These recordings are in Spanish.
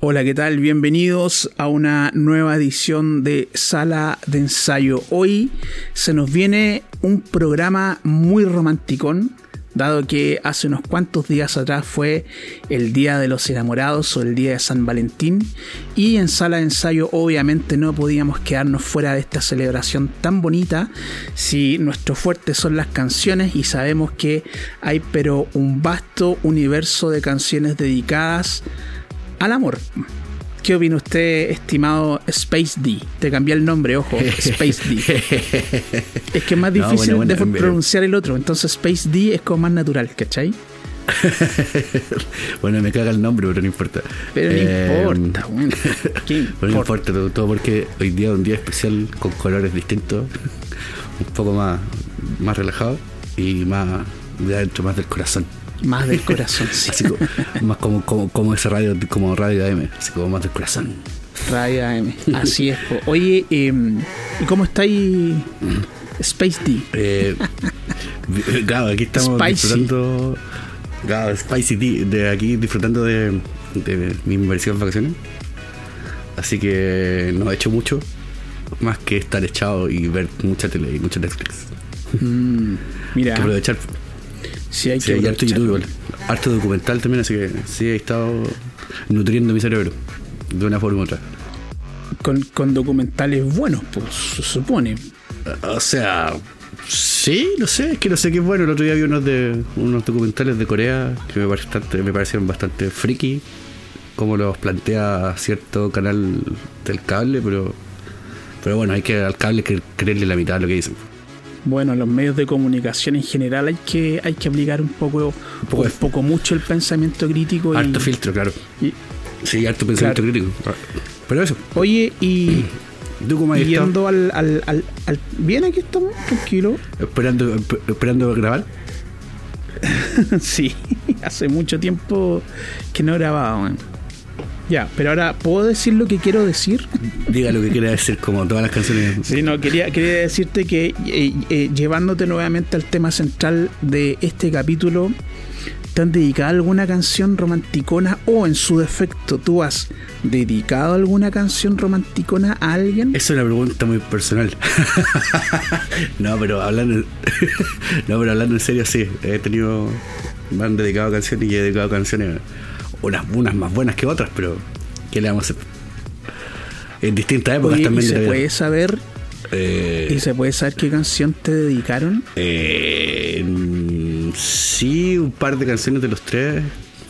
Hola, ¿qué tal? Bienvenidos a una nueva edición de Sala de Ensayo. Hoy se nos viene un programa muy romanticón, dado que hace unos cuantos días atrás fue el Día de los Enamorados o el Día de San Valentín, y en Sala de Ensayo obviamente no podíamos quedarnos fuera de esta celebración tan bonita si nuestro fuerte son las canciones y sabemos que hay pero un vasto universo de canciones dedicadas al amor. ¿Qué opina usted, estimado Space D? Te cambié el nombre, ojo, Space D. es que es más No, difícil bueno, bueno, de pronunciar el otro, entonces Space D es como más natural, ¿cachai? bueno, me caga el nombre, pero no importa. Pero no Eh, importa, bueno. ¿Qué Pero no importa? importa, todo, todo porque hoy día es un día especial con colores distintos, un poco más, más relajado y más de adentro, más del corazón. Más del corazón, sí. Así como, más como, como, como esa radio, como radio AM, así como más del corazón. Radio AM. Así es. po. Oye, eh, ¿y cómo estáis, Space D? Eh, claro, aquí estamos Spicy. disfrutando. Claro, Spicy Tea, de aquí disfrutando de, de mi inversión en vacaciones. Así que no he hecho mucho más que estar echado y ver mucha tele y mucho Netflix. Mm, Hay mira, que aprovechar. Sí hay Sí, que hay harto. YouTube igual. Harto documental también, así que sí he estado nutriendo mi cerebro de una forma u otra. con, con documentales buenos, pues se supone. O sea, sí, no sé, es que no sé qué es bueno. El otro día vi unos de unos documentales de Corea que me, bastante, me parecieron bastante friki, como los plantea cierto canal del cable, pero pero bueno, hay que al cable creerle la mitad de lo que dicen. Bueno, los medios de comunicación en general hay que, hay que aplicar un poco, poco un poco mucho el pensamiento crítico. y- Harto filtro, claro. y- Sí, harto pensamiento Claro. crítico. Pero eso, oye, y ¿tú yendo al, al, al, al- Bien, aquí estamos, tranquilo. Esperando, esp- esperando grabar. sí, hace mucho tiempo que no grababa. man. Ya, pero ahora, ¿puedo decir lo que quiero decir? Diga lo que quiera decir, como todas las canciones. Sí, no, quería, quería decirte que eh, eh, llevándote nuevamente al tema central de este capítulo, ¿te han dedicado alguna canción romanticona o en su defecto tú has dedicado alguna canción romanticona a alguien? Esa es una pregunta muy personal. no, pero hablando No, pero hablando en serio, sí. He tenido. Me han dedicado canciones y he dedicado canciones. Unas, unas más buenas que otras, pero. ¿Qué le vamos a hacer? En distintas épocas Oye, ¿y también se puede saber Eh, y se puede saber qué canción te dedicaron? eh, mm, sí, un par de canciones de los tres.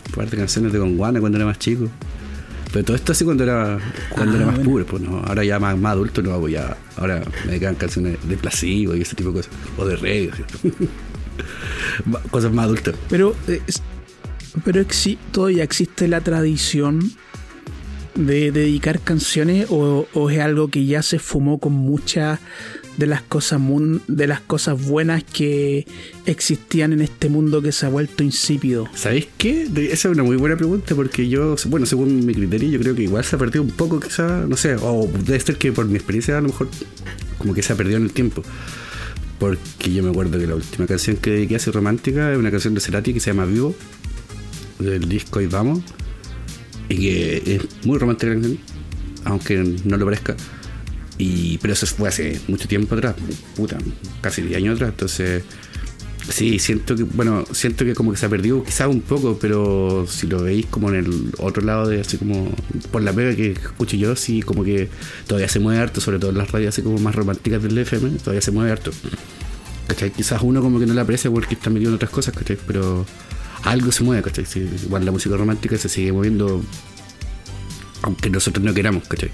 Un par de canciones de Gonguana cuando era más chico. Pero todo esto así cuando era cuando Ah, era más bueno. pobre, pues no. Ahora ya más, más adulto no hago ya. Ahora me dedican canciones de placebo y ese tipo de cosas. O de reggae. cosas más adultas. Pero, eh, pero todavía existe la tradición de dedicar canciones o, es algo que ya se fumó con muchas de las cosas de las cosas buenas que existían en este mundo que se ha vuelto insípido. ¿Sabéis qué? Esa es una muy buena pregunta porque yo, bueno, según mi criterio, yo creo que igual se ha perdido un poco, quizá, no sé, o debe ser que por mi experiencia a lo mejor como que se ha perdido en el tiempo. Porque yo me acuerdo que la última canción que dediqué así romántica es una canción de Cerati que se llama Vivo, del disco Y Vamos, y que es muy romántica la canción, aunque no lo parezca. Y, pero eso fue hace mucho tiempo atrás, puta, casi 10 años atrás, entonces Sí, siento que, bueno, siento que como que se ha perdido quizás un poco, pero si lo veis como en el otro lado de así como por la pega que escucho yo, sí como que todavía se mueve harto, sobre todo en las radios así como más románticas del FM, todavía se mueve harto. ¿Cachai? Quizás uno como que no la aprecia porque está metido en otras cosas, ¿cachai? Pero algo se mueve, ¿cachai? Igual la música romántica se sigue moviendo aunque nosotros no queramos, ¿cachai?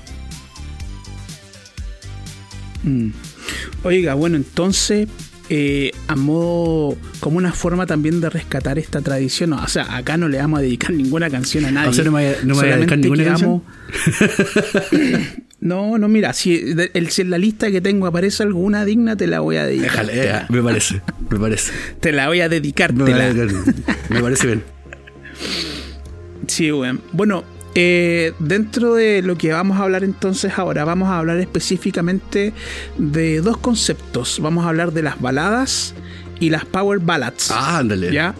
Mm. Oiga, bueno, entonces, eh, a modo, como una forma también de rescatar esta tradición, o sea, acá no le vamos a dedicar ninguna canción a nadie. O sea, no me no me vaya a dedicar ninguna quedamos- No, no, mira, si, de- el- si en la lista que tengo aparece alguna digna, te la voy a dedicar. Déjale, eh, me parece, me parece. Te la voy a dedicar. Me, te la- me parece bien. Sí, weón. Bueno, eh, dentro de lo que vamos a hablar entonces ahora, vamos a hablar específicamente de dos conceptos. Vamos a hablar de las baladas y las power ballads. Ah, ándale. ¿Ya?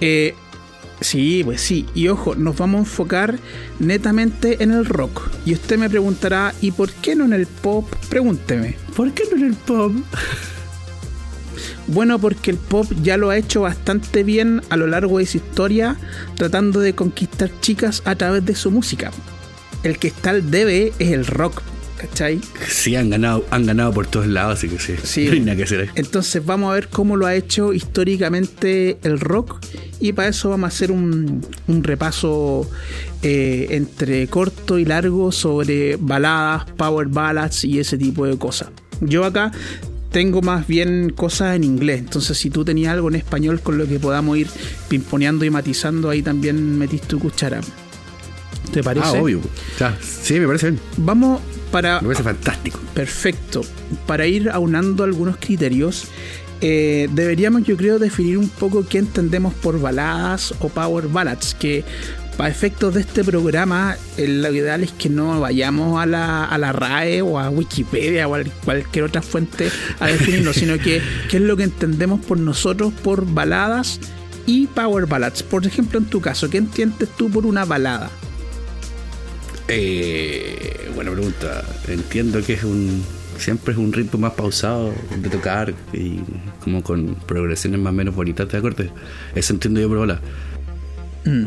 Eh, Sí, pues sí. Y ojo, nos vamos a enfocar netamente en el rock. Y usted me preguntará, ¿y por qué no en el pop? Pregúnteme. ¿Por qué no en el pop? Bueno, porque el pop ya lo ha hecho bastante bien a lo largo de su historia, tratando de conquistar chicas a través de su música. El que está al debe es el rock, ¿cachai? Sí, han ganado, han ganado por todos lados, así que sí. Sí. No hay nada que hacer ahí. Entonces vamos a ver cómo lo ha hecho históricamente el rock y para eso vamos a hacer un, un repaso eh, entre corto y largo sobre baladas, power ballads y ese tipo de cosas. Yo acá tengo más bien cosas en inglés, entonces si tú tenías algo en español con lo que podamos ir pimponeando y matizando, ahí también metís tu cuchara. ¿Te parece? Ah, obvio. Sí, me parece bien. Vamos para Me parece fantástico. Perfecto. Para ir aunando algunos criterios, eh, deberíamos, yo creo, definir un poco qué entendemos por baladas o power ballads, que para efectos de este programa, eh, lo ideal es que no vayamos a la, a la RAE o a Wikipedia o a cualquier otra fuente a definirlo, sino que qué es lo que entendemos por nosotros por baladas y power ballads. Por ejemplo, en tu caso, ¿qué entiendes tú por una balada? Eh, buena pregunta. Entiendo que es un. Siempre es un ritmo más pausado de tocar y como con progresiones más o menos bonitas de acordes. Eso entiendo yo por bola. Mm.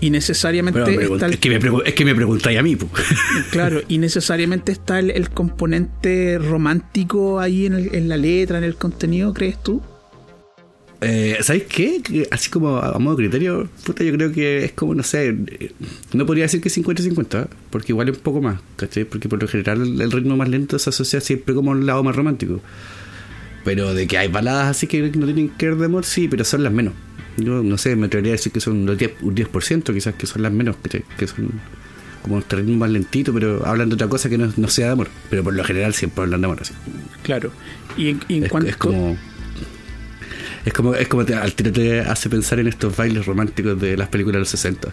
Y necesariamente Pero está el- es, que me pregu- es que me preguntáis a mí. po. Claro, y necesariamente está el, el componente romántico ahí en, el- en la letra, en el contenido, ¿crees tú? Eh, ¿Sabéis qué? Así como a, a modo criterio, puta, yo creo que es como, no sé, eh, no podría decir que 50-50, ¿eh? porque igual es un poco más, ¿cachai? Porque por lo general el, ritmo más lento se asocia siempre como al lado más romántico. Pero de que hay baladas así que no tienen que ver de amor, sí, pero son las menos. Yo no sé, me atrevería a decir que son un 10%, un 10% quizás que son las menos, ¿cachai? Que son como un ritmo más lentito, pero hablan de otra cosa que no, no sea de amor. Pero por lo general siempre hablan de amor, así. Claro. Y en, y en Es, cuanto. es como. Es como, es como te, al tiro te hace pensar en estos bailes románticos de las películas de los 60.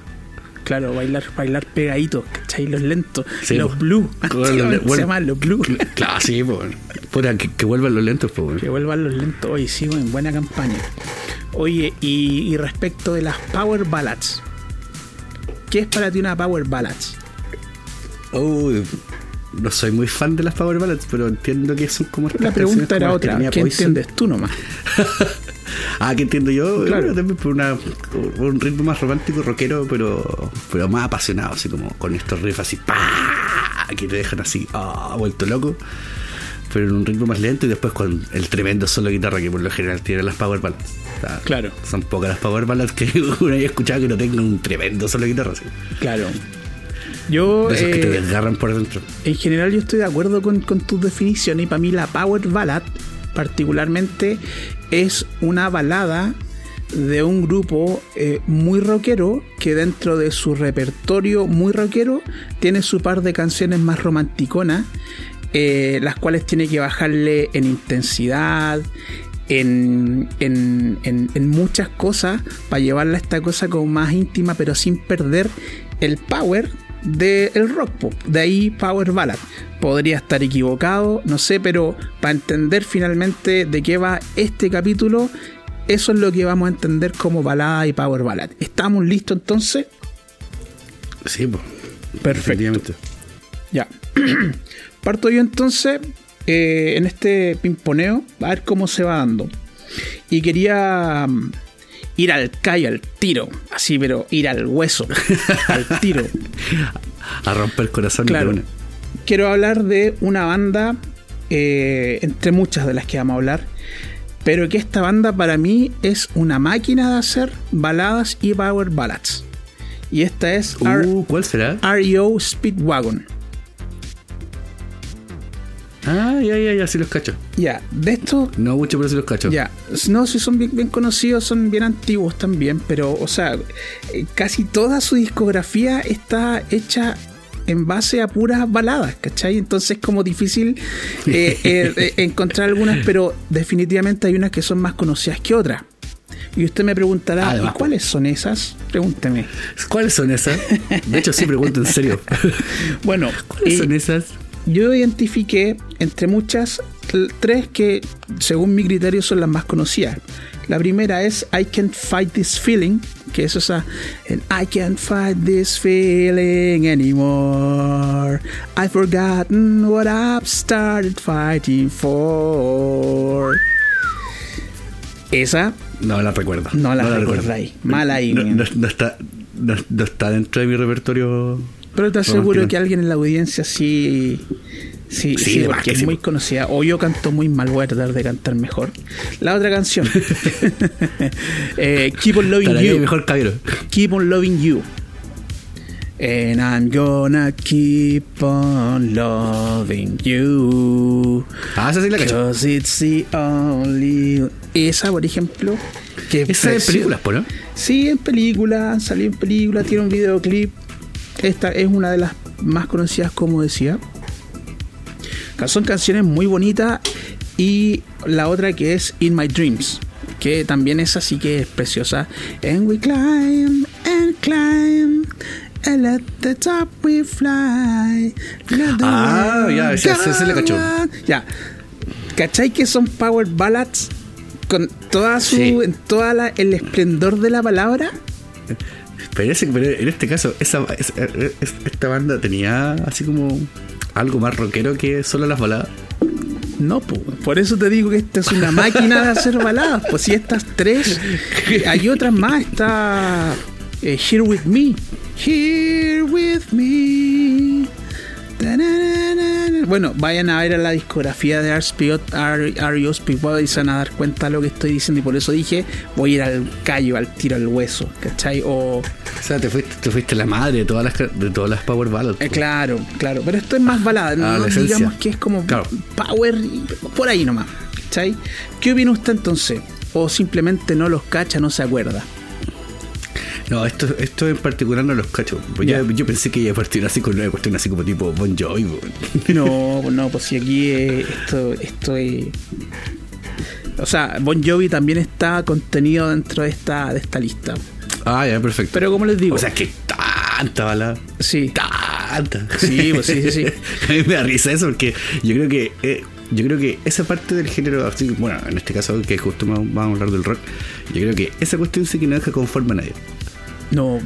Claro, bailar, bailar pegaditos, ¿cachai? Los lentos. Sí, los po. blue. Los- se llamaban los blue. Claro, sí, pues. Que, que vuelvan los lentos, pues. Que vuelvan los lentos. Oye, sí, en buena campaña. Oye, y, y respecto de las power ballads. ¿Qué es para ti una power ballads? Uy, no soy muy fan de las Power Ballads, pero entiendo que son como La pregunta era otra. ¿Qué entiendes tú nomás? Ah, que entiendo yo, Claro. claro. también por una, un ritmo más romántico, rockero, pero, pero más apasionado, así como con estos riffs así, ¡pah! que te dejan así, ah, vuelto loco. Pero en un ritmo más lento y después con el tremendo solo de guitarra que por lo general tienen las Power Ballads. O sea, Claro. Son pocas las Power Ballads que uno haya escuchado que no tengan un tremendo solo de guitarra. así. Claro. Yo, De esos que te eh, desgarran por dentro. en general, yo estoy de acuerdo con, con tus definiciones. Y para mí, la Power Ballad, particularmente, es una balada de un grupo eh, muy rockero que dentro de su repertorio muy rockero tiene su par de canciones más romanticonas, eh, las cuales tiene que bajarle en intensidad, en, en, en- en muchas cosas para llevarla a esta cosa como más íntima, pero sin perder el power del rock pop. De ahí Power Ballad. Podría estar equivocado, no sé, pero para entender finalmente de qué va este capítulo, eso es lo que vamos a entender como balada y Power Ballad. ¿Estamos listos entonces? Sí, pues. Perfecto. Ya. Parto yo entonces eh, en este pimponeo a ver cómo se va dando. Y quería mm, ir al callo, al tiro. Así, pero ir al hueso, al tiro. A romper corazón Claro. de una. Quiero hablar de una banda, eh, entre muchas de las que vamos a hablar, pero que esta banda para mí es una máquina de hacer baladas y power ballads. Y esta es R- Uh, ¿cuál será? REO Speedwagon. Ah, ya, ya, ya, sí los cacho. Ya, de esto No mucho, pero sí los cacho. Ya, no, si son bien, bien conocidos, son bien antiguos también, pero, o sea, eh, casi toda su discografía está hecha en base a puras baladas, ¿cachai? Entonces es como difícil eh, eh, eh, encontrar algunas, pero definitivamente hay unas que son más conocidas que otras. Y usted me preguntará, Además, ¿y cuáles son esas? Pregúnteme. ¿Cuáles son esas? De hecho, sí pregunto en serio. Bueno, ¿Cuáles eh, son esas? Yo identifiqué entre muchas tres que según mi criterio son las más conocidas. La primera es I Can't Fight This Feeling Que es esa. And I can't fight this feeling anymore. I've forgotten what I've started fighting for. Esa No la recuerdo. no la recuerdo. recordáis. Mala ahí. No, no- no está, no está dentro de mi repertorio. Pero te aseguro romántico. que alguien en la audiencia sí. Sí, Sí, sí, porque que es muy conocida. O yo canto muy mal, voy a tratar de cantar mejor. La otra canción. Eh, Keep on Loving Tararía You. mejor. Keep on Loving You. And I'm gonna keep on loving you. Ah, esa sí la it's the only. Esa, por ejemplo. Que Esa es precio- películas, ¿por no? Sí, en película, salido en película, tiene un videoclip. Esta es una de las más conocidas, como decía. Son canciones muy bonitas. Y la otra que es In My Dreams, que también es así que es preciosa. And we climb and climb. And at the top we fly. Ah, ya, esa- esa- esa la go cacho. on. Ya. ¿Cachai que son power ballads? Con toda su, Sí. en toda la, el esplendor de la palabra. Pero, ese- pero en este caso, esa, esta banda tenía así como algo más rockero que solo las baladas. No, po. por eso te digo que esta es una máquina de hacer baladas. Pues si estas tres, hay otras más. Está eh, Here With Me. Here With Me. Bueno, vayan a ver a la discografía de R.E.O. Speedwagon y se van a dar cuenta de lo que estoy diciendo. Y por eso dije, voy a ir al callo, al tiro al hueso. ¿Cachai? O, O sea, te fuiste, te fuiste la madre de todas las, de todas las Power Ballads. Eh, claro, claro, pero esto es más balada, Ah, no digamos que es como Claro. power y por ahí nomás, ¿cachai? ¿Qué opina usted entonces? O simplemente no los cacha, no se acuerda. No, esto, esto en particular no los cacho. Pues Ya. ya- yo pensé que iba a partir así con una cuestión así como tipo Bon Jovi. No, no, pues si aquí eh, esto, esto es... O sea, Bon Jovi también está contenido dentro de esta, de esta lista. Ah, ya, perfecto. Pero como les digo, o sea, que tanta balada. sí, Tanta. Sí, pues sí, sí, sí. a mí me da risa eso porque yo creo que eh, yo creo que esa parte del género, así, bueno, en este caso que justo vamos vamos a hablar del rock, yo creo que esa cuestión sí que no deja conforme a nadie. No...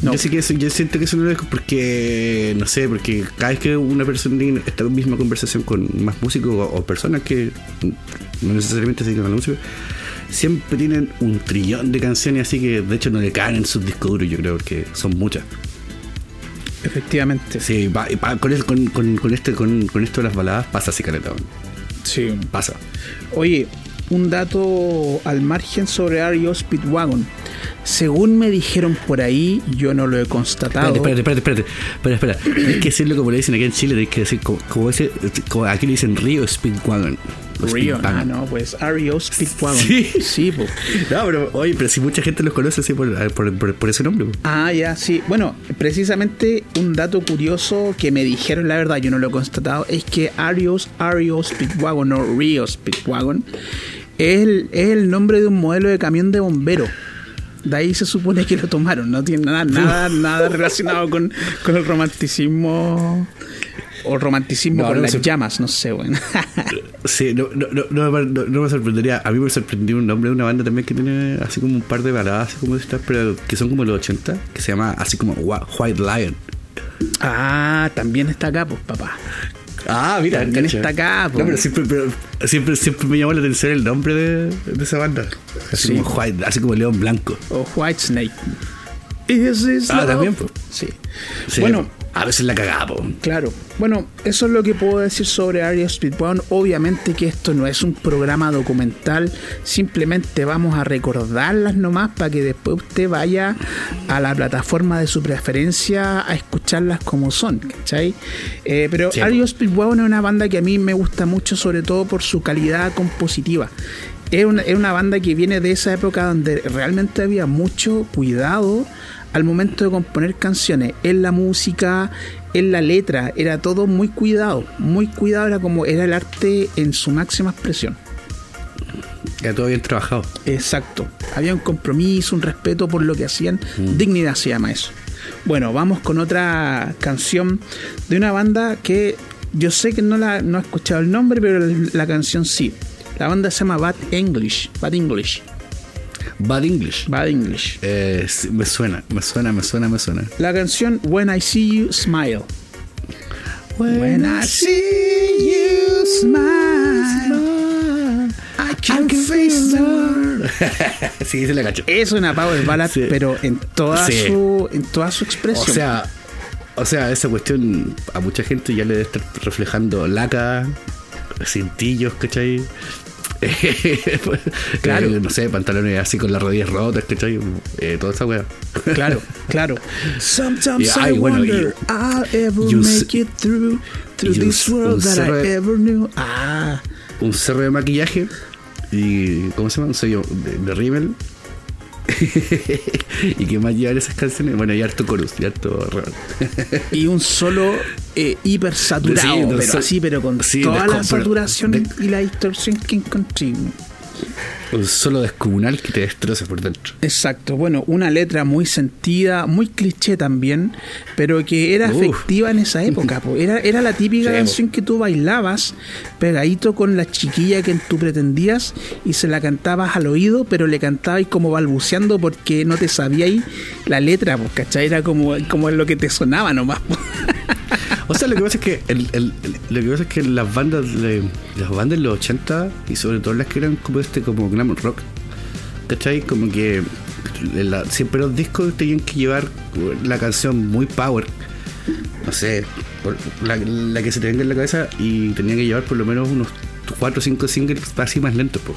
No, Yo, que eso- yo siento que eso no lo dejo porque, no sé, porque cada vez que una persona tiene esta misma conversación con más músicos o, o personas que no necesariamente se dedican a la música, siempre tienen un trillón de canciones así que de hecho no le caen en sus discos duros, yo creo que son muchas. efectivamente. Sí, va- pa- con, el- con, con, con este, con, con esto de las baladas pasa así caleta, weón. Sí. pasa. Oye, un dato al margen sobre REO Speedwagon. Según me dijeron por ahí, yo no lo he constatado. Espérate, espérate, espérate, espérate. Espera, espera. Tienes que decirlo como le dicen aquí en Chile, tienes que decir como, como ese, como aquí le dicen Río Speedwagon. Río, ah, no, pues REO Speedwagon. Sí. sí po. No, pero oye, pero si mucha gente los conoce así por, por, por- por ese nombre. po. Ah, ya, sí. Bueno, precisamente un dato curioso que me dijeron, la verdad, yo no lo he constatado, es que Arios, REO Speedwagon o Rio Speedwagon es el, es el nombre de un modelo de camión de bombero. De ahí se supone que lo tomaron, no tiene nada, nada, nada relacionado con, con el romanticismo o romanticismo No, con no, las llamas, no sé, bueno. Sí, no, no, me- sorprendería. A mí me sorprendió un nombre de una banda también que tiene así como un par de baladas, así como estas, pero que son como los 80, que se llama así como White Lion. ah, también está acá, pues, papá. Ah, mira, También está acá, po. No, pero siempre, pero siempre, siempre me llamó la atención el nombre de, de esa banda. Así Sí. como White, así como León Blanco. O White Snake. Ah, también, pues. Sí. Sí, Bueno, a veces la cagamos. Claro. Bueno, eso es lo que puedo decir sobre Area Speedwagon. Obviamente que esto no es un programa documental, simplemente vamos a recordarlas nomás para que después usted vaya a la plataforma de su preferencia a escucharlas como son, ¿cachai? Eh, pero Sí. Area Speedwagon es una banda que a mí me gusta mucho, sobre todo por su calidad compositiva. Es una, es una banda que viene de esa época donde realmente había mucho cuidado al momento de componer canciones, en la música, en la letra, era todo muy cuidado, muy cuidado, era como era el arte en su máxima expresión. Ya todo bien trabajado. Exacto, había un compromiso, un respeto por lo que hacían, dignidad se llama eso. Bueno, vamos con otra canción de una banda que yo sé que no la no he escuchado el nombre, pero la, la canción sí. La banda se llama Bad English, Bad English. Bad English. Bad English. Eh, sí, me suena, me suena, me suena, me suena. La canción When I See You Smile. When I see you smile, I can face the world. sí, se la cacho. Es una power ballad, Sí. pero en toda Sí. su en toda su O expresión. sea, o sea, esa cuestión a mucha gente ya le debe estar reflejando laca, cintillos, ¿cachai? Claro. Eh, no sé, pantalones así con las rodillas rotas, ¿cachai? Eh, toda esa weá. claro, claro. Sometimes I bueno, y- I'll ever make it through through this world that cerro I de- ever knew. Ah, Un cerro de maquillaje y. ¿Cómo se llama? Un sello de, de rímel. y que más llevan esas canciones. Bueno, y harto chorus, y harto. y un solo eh, hiper saturado, Sí, pero sol- así, pero con sí, toda la saturación de- y la distorsión que encontré. Un solo descomunal que te destroza por dentro. Exacto, bueno, una letra muy sentida, muy cliché también, pero que era efectiva en esa época. po. Era, era la típica Sí, po. canción que tú bailabas pegadito con la chiquilla que tú pretendías y se la cantabas al oído, pero le cantabas como balbuceando porque no te sabías la letra, po, ¿cachai? Era como, como lo que te sonaba nomás. po. O sea, lo que pasa es que el, el- lo que pasa es que las bandas de, las bandas de los 80 y sobre todo las que eran como este como glam rock, ¿cachai? Como que la- siempre los discos tenían que llevar la canción muy power. No sé, la, la que se te venga en la cabeza y tenía que llevar por lo menos unos 4 o 5 singles así más lentos, pues.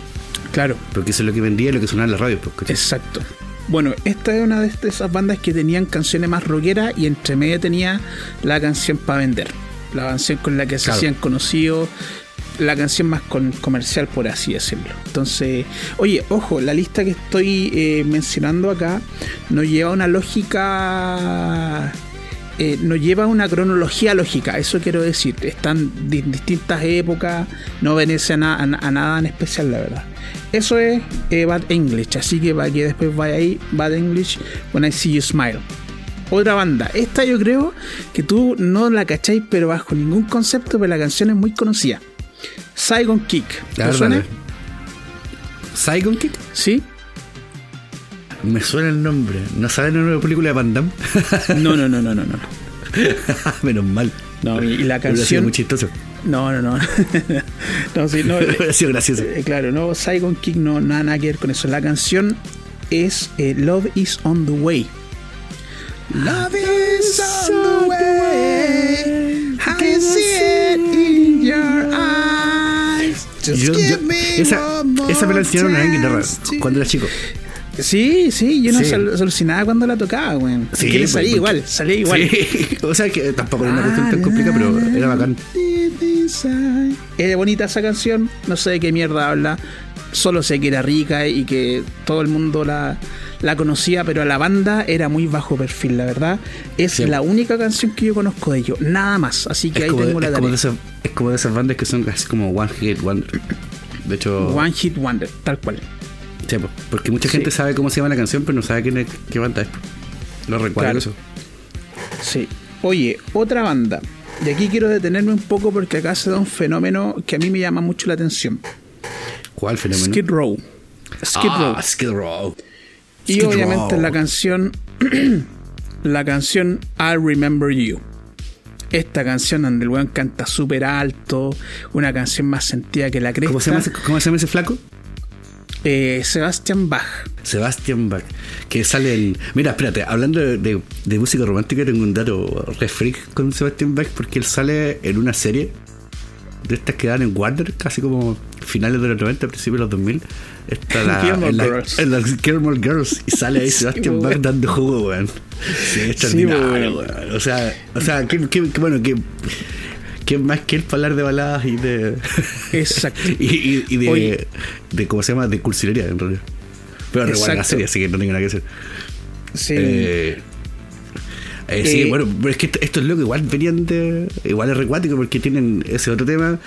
Claro, Porque eso es lo que vendía y lo que sonaba en la radio, pues, ¿cachai? Exacto. Bueno, esta es una de esas bandas que tenían canciones más rockeras y entre medio tenía la canción para vender. La canción con la que se Claro. hacían conocidos, la canción más con- comercial, por así decirlo. Entonces, oye, ojo, la lista que estoy eh, mencionando acá nos lleva una lógica. eh, nos lleva una cronología lógica, eso quiero decir. Están di- distintas épocas, no obedece a nada en especial, la verdad. Eso es eh, Bad English, así que para que después vaya ahí, Bad English, When I See You Smile. Otra banda, esta yo creo que tú no la cacháis, pero bajo ningún concepto, pero la canción es muy conocida. Saigon Kick. ¿Te ver, suena? Saigon Kick. ¿Sí? Me suena el nombre. ¿No saben la nueva película de Van Damme? No, no, no, no, no, no. Menos mal. No, y la Hubiera sido canción. muy chistoso. No, no, no. no, sí, no. Hubiera sido gracioso. Eh, claro, no, Saigon Kick no, nada, nada que ver con eso. La canción es eh, Love is on the way. Love is on the way. I see it Yo- yo- esa, esa me la enseñaron en guitarra cuando era chico. Sí, sí, yo no Sí. alucinaba cuando la tocaba, weón. Sí, que le pues, salía porque- igual, salía igual. Sí. O sea que tampoco era una cuestión tan complicada, pero era bacán. Era bonita esa canción, no sé de qué mierda habla. Solo sé que era rica y que todo el mundo la, la conocía, pero a la banda era muy bajo perfil, la verdad. Es Sí. la única canción que yo conozco de ellos, nada más. Así que Es ahí como, tengo la es, como es como de esas bandas que son casi como One Hit Wonder. De hecho, One Hit Wonder, tal cual. sí, porque mucha Sí. gente sabe cómo se llama la canción, pero no sabe quién es, qué banda es. Lo recuerdo Claro. eso. Sí. Oye, otra banda. Y aquí quiero detenerme un poco porque acá se da un fenómeno que a mí me llama mucho la atención. ¿Cuál fenómeno? Skid Row. Skid Row. ah, Skid Row. Y Skid obviamente Row. la canción, la canción I Remember You. Esta canción donde el weón canta súper alto, una canción más sentida que la cresta. ¿Cómo se, llama ese, ¿Cómo se llama ese flaco? Eh, Sebastian Bach. Sebastian Bach, que sale en... Mira, espérate, hablando de, de- de música romántica, tengo un dato re freak con Sebastian Bach porque él sale en una serie de estas que dan en Warner, casi como finales de los 90, principios de los 2000. Está la, en la- Girls. en Girls y sale ahí Sí, Sebastian. Bach dando jugo, weón. Sí, extraordinario, weón. weón. O sea, o sea, ¿qué, qué- qué- bueno, que ¿Quién más que él para hablar de baladas y de. Exacto. y, y- y de, Oye. de. ¿Cómo se llama? De cursilería, en realidad. Pero recuerda la serie, así que no tengo nada que hacer. Sí. Eh, eh, sí, Eh, bueno, pero es que esto- estos locos igual venían de. Igual es recuático porque tienen ese otro tema.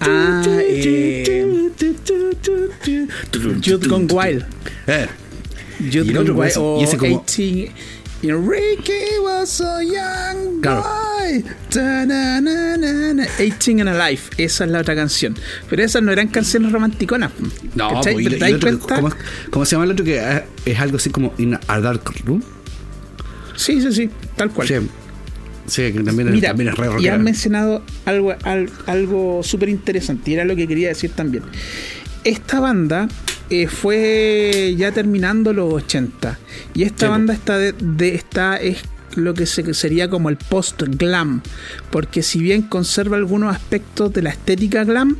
Ah, eh, Youth Gone Wild. Eh, el Gone Wild. pues, O y ese como- 18, Ricky was a young Claro. boy. Ta-na-na-na-na. 18 and Alive. Esa es la otra canción. Pero esas no eran canciones romanticonas. No, pues, te das que- ¿cómo, cómo se llama el otro? Que es, es algo así como In a Dark Room. Sí, sí, sí. Tal cual. Sí, sí que también, Mira, también es re y has mencionado algo, al- algo súper interesante, y era lo que quería decir también. Esta banda eh, fue ya terminando los 80, y esta Sí, banda está, de, de- está es lo que se- sería como el post-glam, porque si bien conserva algunos aspectos de la estética glam,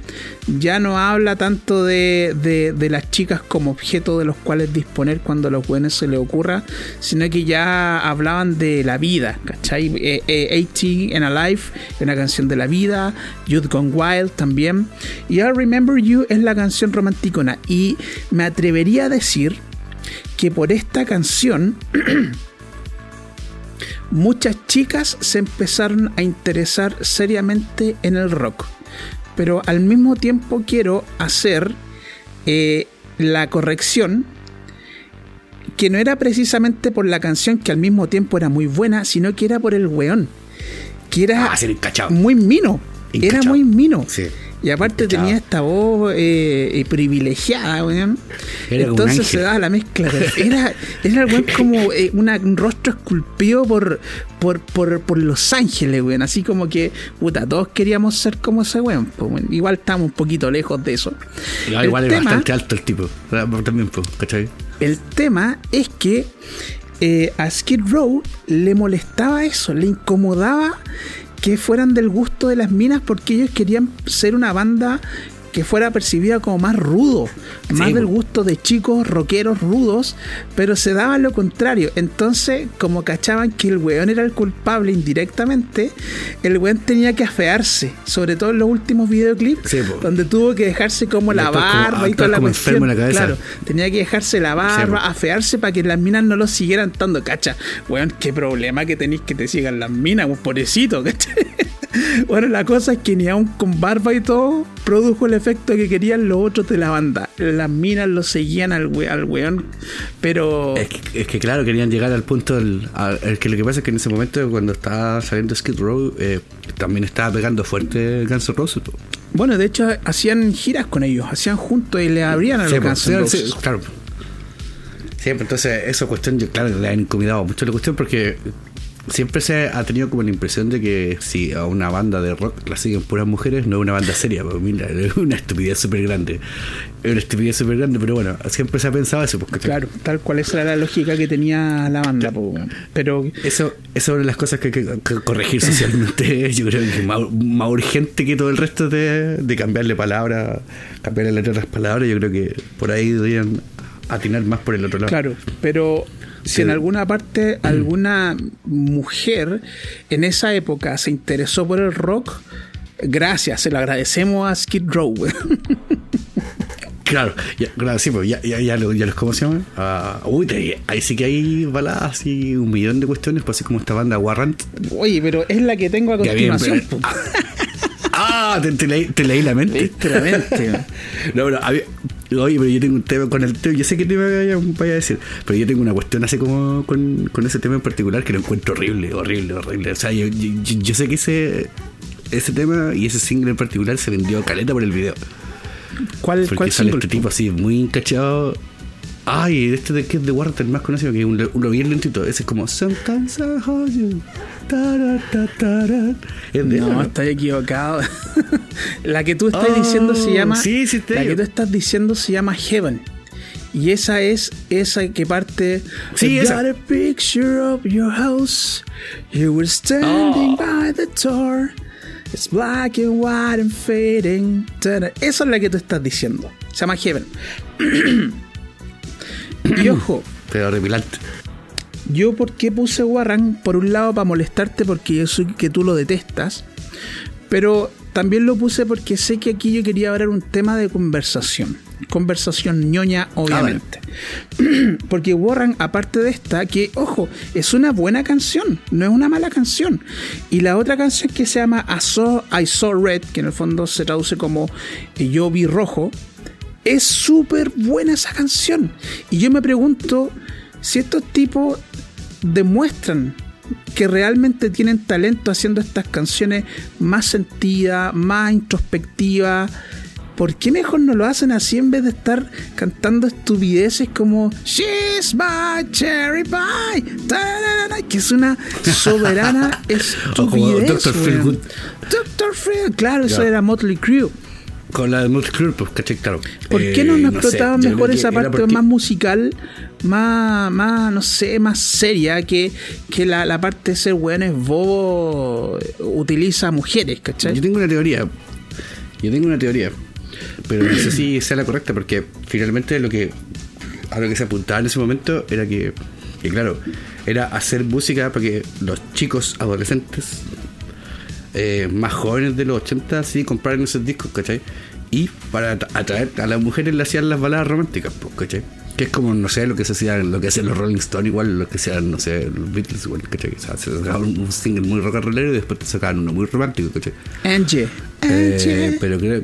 ya no habla tanto de las chicas como objeto de los cuales disponer cuando a los buenos se les ocurra, sino que ya hablaban de la vida, ¿cachai? Eh, eh, 18 and Alive, una canción de la vida, Youth Gone Wild también, y I Remember You es la canción romanticona, y me atrevería a decir que por esta canción muchas chicas se empezaron a interesar seriamente en el rock. Pero al mismo tiempo quiero hacer eh, la corrección que no era precisamente por la canción que al mismo tiempo era muy buena, sino que era por el weón. Que era Ah, muy mino. Era muy mino. Sí. Y aparte tenía esta voz eh, eh, privilegiada, weón. Era Entonces se daba la mezcla. Era, era el weón como eh, una- un rostro esculpido por, por, por, por Los Ángeles, weón. Así como que, puta, todos queríamos ser como ese weón. weón. Igual estamos un poquito lejos de eso. Igual, es bastante alto el tipo. También, pues, ¿cachai? El tema es que eh, a Skid Row le molestaba eso, le incomodaba que fueran del gusto de las minas porque ellos querían ser una banda que fuera percibida como más rudo, más Sí, del gusto de chicos rockeros rudos, pero se daba lo contrario. Entonces, como cachaban que el weón era el culpable indirectamente, el weón tenía que afearse, sobre todo en los últimos videoclips, Sí, donde tuvo que dejarse como la como barba y toda la cuestión. la. Claro, tenía que dejarse la barba, Sí, afearse para que las minas no lo siguieran tanto, cacha. Weón, qué problema que tenéis que te sigan las minas, pobrecito, cacha. Bueno, la cosa es que ni aún con barba y todo produjo el efecto que querían los otros de la banda. Las minas lo seguían al, we- al weón, pero... Es que, es que, claro, querían llegar al punto del. el que lo que pasa es que en ese momento, cuando estaba saliendo Skid Row, eh, también estaba pegando fuerte Guns N' Roses. Bueno, de hecho hacían giras con ellos, hacían juntos y le abrían a los Sí, po, Guns N' sí, sí, Roses. claro. Siempre, entonces, esa cuestión, yo, claro, le han incomodado mucho la cuestión porque siempre se ha tenido como la impresión de que si a una banda de rock la siguen puras mujeres, no es una banda seria. Pues mira, es una estupidez súper grande. Es una estupidez súper grande, pero bueno, siempre se ha pensado eso. Porque Claro, tal cual esa era la lógica que tenía la banda, weón. pero Eso, eso es una de las cosas que hay que, que corregir socialmente. Yo creo que es más, más urgente que todo el resto de, de cambiarle palabras, cambiarle letras las palabras. Yo creo que por ahí deberían atinar más por el otro lado. Claro, pero si en alguna parte alguna mujer en esa época se interesó por el rock, gracias, se lo agradecemos a Skid Row. Claro, ya, claro, sí, pues ya, ya, ya, lo- ya los, ¿cómo se llaman? Ah, uy, ahí sí que hay baladas y un millón de cuestiones, pues así como esta banda Warrant. Oye, pero es la que tengo a bien, continuación. pero- po. Ah, te, te leí, te leí la mente. Literalmente. No, pero había- oye, pero yo tengo un tema con el tema, yo sé que te vaya, vaya a decir, pero yo tengo una cuestión así como con, con ese tema en particular que lo encuentro horrible, horrible, horrible. O sea, yo, yo, yo- yo sé que ese, ese tema y ese single en particular se vendió caleta por el video. ¿Cuál, Porque cuál sale single? este tipo así, muy encachado. Ay, este de que es de Warren, el más conocido, que es un, uno bien lentito. Ese es como Sometimes I hold you. Tara, ta, tara. Es de No, ¿no? estoy equivocado. la que tú estás Oh, diciendo se llama. sí, sí, te La digo. que tú estás diciendo se llama Heaven. Y esa es esa que parte. Sí, I esa. got a picture of your house. You were standing Oh. by the door. It's black and white and fading. Esa es la que tú estás diciendo. Se llama Heaven. y ojo, Pero horripilante. yo por qué puse Warren, por un lado para molestarte porque yo sé que tú lo detestas, pero también lo puse porque sé que aquí yo quería hablar un tema de conversación. Conversación ñoña, obviamente. porque Warren, aparte de esta, que, ojo, es una buena canción, no es una mala canción. Y la otra canción que se llama I Saw, I Saw Red, que en el fondo se traduce como eh, Yo vi rojo, es súper buena esa canción. Y yo me pregunto si estos tipos demuestran que realmente tienen talento haciendo estas canciones más sentidas, más introspectivas. ¿Por qué mejor no lo hacen así en vez de estar cantando estupideces como She's my cherry pie? Que es una soberana estupidez. Dr. weón. Feelgood. Dr. Phil, claro, eso era Motley Crue. Con la de Multiclure, pues, caché, claro. ¿Por qué Eh, no nos sé, explotaban mejor esa parte porque- más musical, más, más, no sé, más seria que, que la, la parte de ser weones bobo eh, utiliza mujeres, ¿cachai? Yo tengo una teoría. Yo tengo una teoría. Pero no sé si sea la correcta, porque finalmente lo que a lo que se apuntaba en ese momento era que, que claro, era hacer música para que los chicos adolescentes eh, más jóvenes de los 80 sí compraran esos discos, ¿cachai? Y para atra- atraer a las mujeres le hacían las baladas románticas, pues, ¿cachai? Que es como, no sé, lo que se hacía, lo que hacían los Rolling Stones, igual lo que hacían, no sé, los Beatles, igual, ¿cachai? O sea, se sacaban un un single muy rock and rollero y después te sacaban uno muy romántico, ¿cachai? Angie. Eh, Angie. pero creo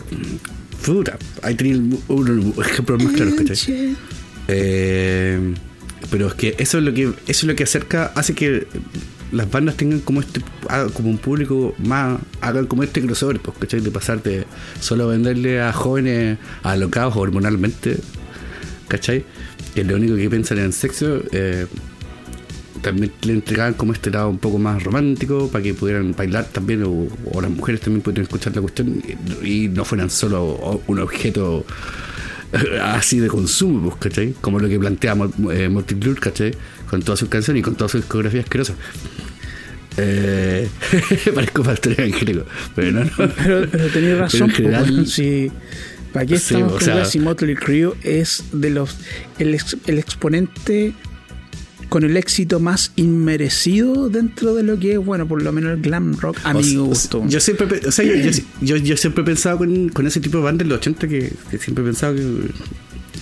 puta, ahí tenía uno ejemplos más claros, ¿cachai? Eh, pero es que eso es lo que eso es lo que acerca, hace que las bandas tengan como este ah, como un público más hagan como este crossover, pues, ¿cachai? De pasar de solo venderle a jóvenes alocados hormonalmente, ¿cachai? Que lo único que piensan en sexo, eh, también le entregaban como este lado un poco más romántico para que pudieran bailar también o, las mujeres también pudieran escuchar la cuestión y, no fueran solo un objeto eh, así de consumo, pues, ¿cachai? Como lo que plantea eh, Multiclure, ¿cachai? Con todas sus canciones y con toda su discografía asquerosa. Eh, parezco pastor evangélico, pero no, no. Pero, pero tenéis razón, general- weón, si, ¿Para qué Sí, estamos o con sea- si Motley Crue es de los el, ex- el exponente con el éxito más inmerecido dentro de lo que es, bueno, por lo menos el glam rock a mi gusto. Yo siempre, o sea, yo, yo- yo- yo siempre he pensado con, con ese tipo de bandas en los 80 que, que siempre he pensado que,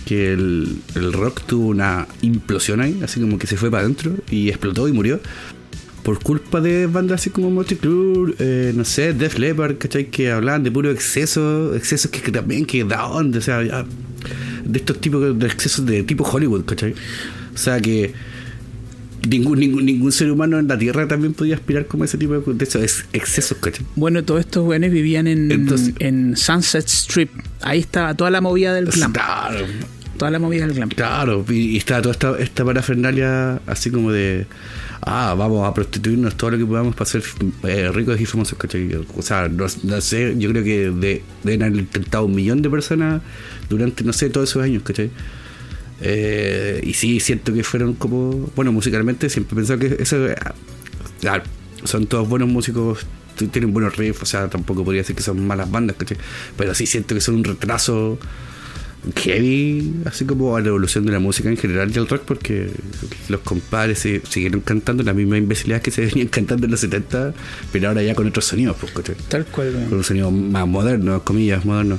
que el, el rock tuvo una implosión ahí, así como que se fue para adentro y explotó y murió. Por culpa de bandas así como Multiclure, eh, no sé, Def Leppard, ¿cachai? Que hablaban de puro exceso, excesos que, también que o sea, de estos tipos de excesos de tipo Hollywood, ¿cachai? O sea que ningún, ningún, ningún ser humano en la Tierra también podía aspirar como ese tipo de, de esos ex- excesos, ¿cachai? Bueno, todos estos weones vivían en, Entonces- en Sunset Strip. Ahí estaba toda la movida del glam. Claro, Toda la movida del glam. claro. Y, y está toda esta, esta parafernalia así como de, ah, vamos a prostituirnos todo lo que podamos para ser eh, ricos y famosos, ¿cachai? O sea, no, no sé, yo creo que de, deben haber intentado un millón de personas durante, no sé, todos esos años, ¿cachai? Eh, y sí, siento que fueron como, bueno, musicalmente siempre he pensado que eso, ah, son todos buenos músicos, tienen buenos riffs, o sea, tampoco podría decir que son malas bandas, ¿cachai? Pero sí siento que son un retraso heavy, así como a la evolución de la música en general y el rock, porque los compadres se, siguieron cantando la misma imbecilidad que se venían cantando en los 70, pero ahora ya con otros sonidos, pues, ¿cachai? Tal cual, con un sonido más moderno, comillas, moderno.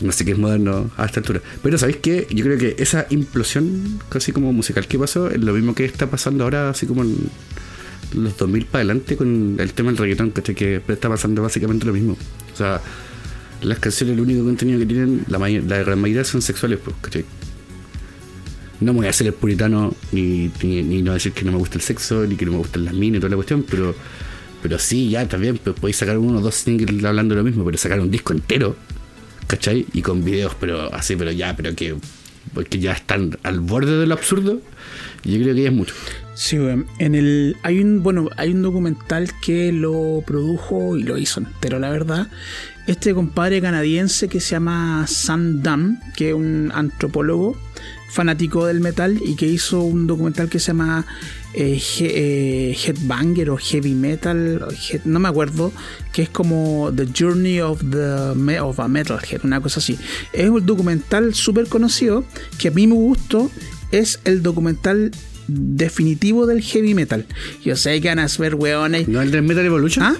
No sé qué es moderno a esta altura. Pero ¿sabéis qué? Yo creo que esa implosión, casi como musical que pasó, es lo mismo que está pasando ahora, así como en los 2000 para adelante con el tema del reggaetón, ¿cachai? Que está pasando básicamente lo mismo. O sea, las canciones, el único contenido que tienen, la, la gran mayoría son sexuales, pues, ¿cachai? No me voy a hacer el puritano, ni, ni, ni no decir que no me gusta el sexo, ni que no me gustan las minas y toda la cuestión, pero pero sí, ya también, pues podéis sacar uno o dos singles hablando de lo mismo, pero sacar un disco entero, ¿cachai? Y con videos, pero así, pero ya, pero que, porque ya están al borde de lo absurdo, yo creo que es mucho. Sí. En el, hay un, bueno, hay un documental que lo produjo y lo hizo entero, la verdad. Este compadre canadiense que se llama Sam Dunn, que es un antropólogo fanático del metal y que hizo un documental que se llama eh, He- eh, Headbanger o Heavy Metal, Head- no me acuerdo, que es como The Journey of the of a Metalhead, una cosa así. Es un documental súper conocido que a mí me gustó, es el documental definitivo del heavy metal. Yo sé que van a ver weones. ¿No el de Metal Evolution? ¿Ah?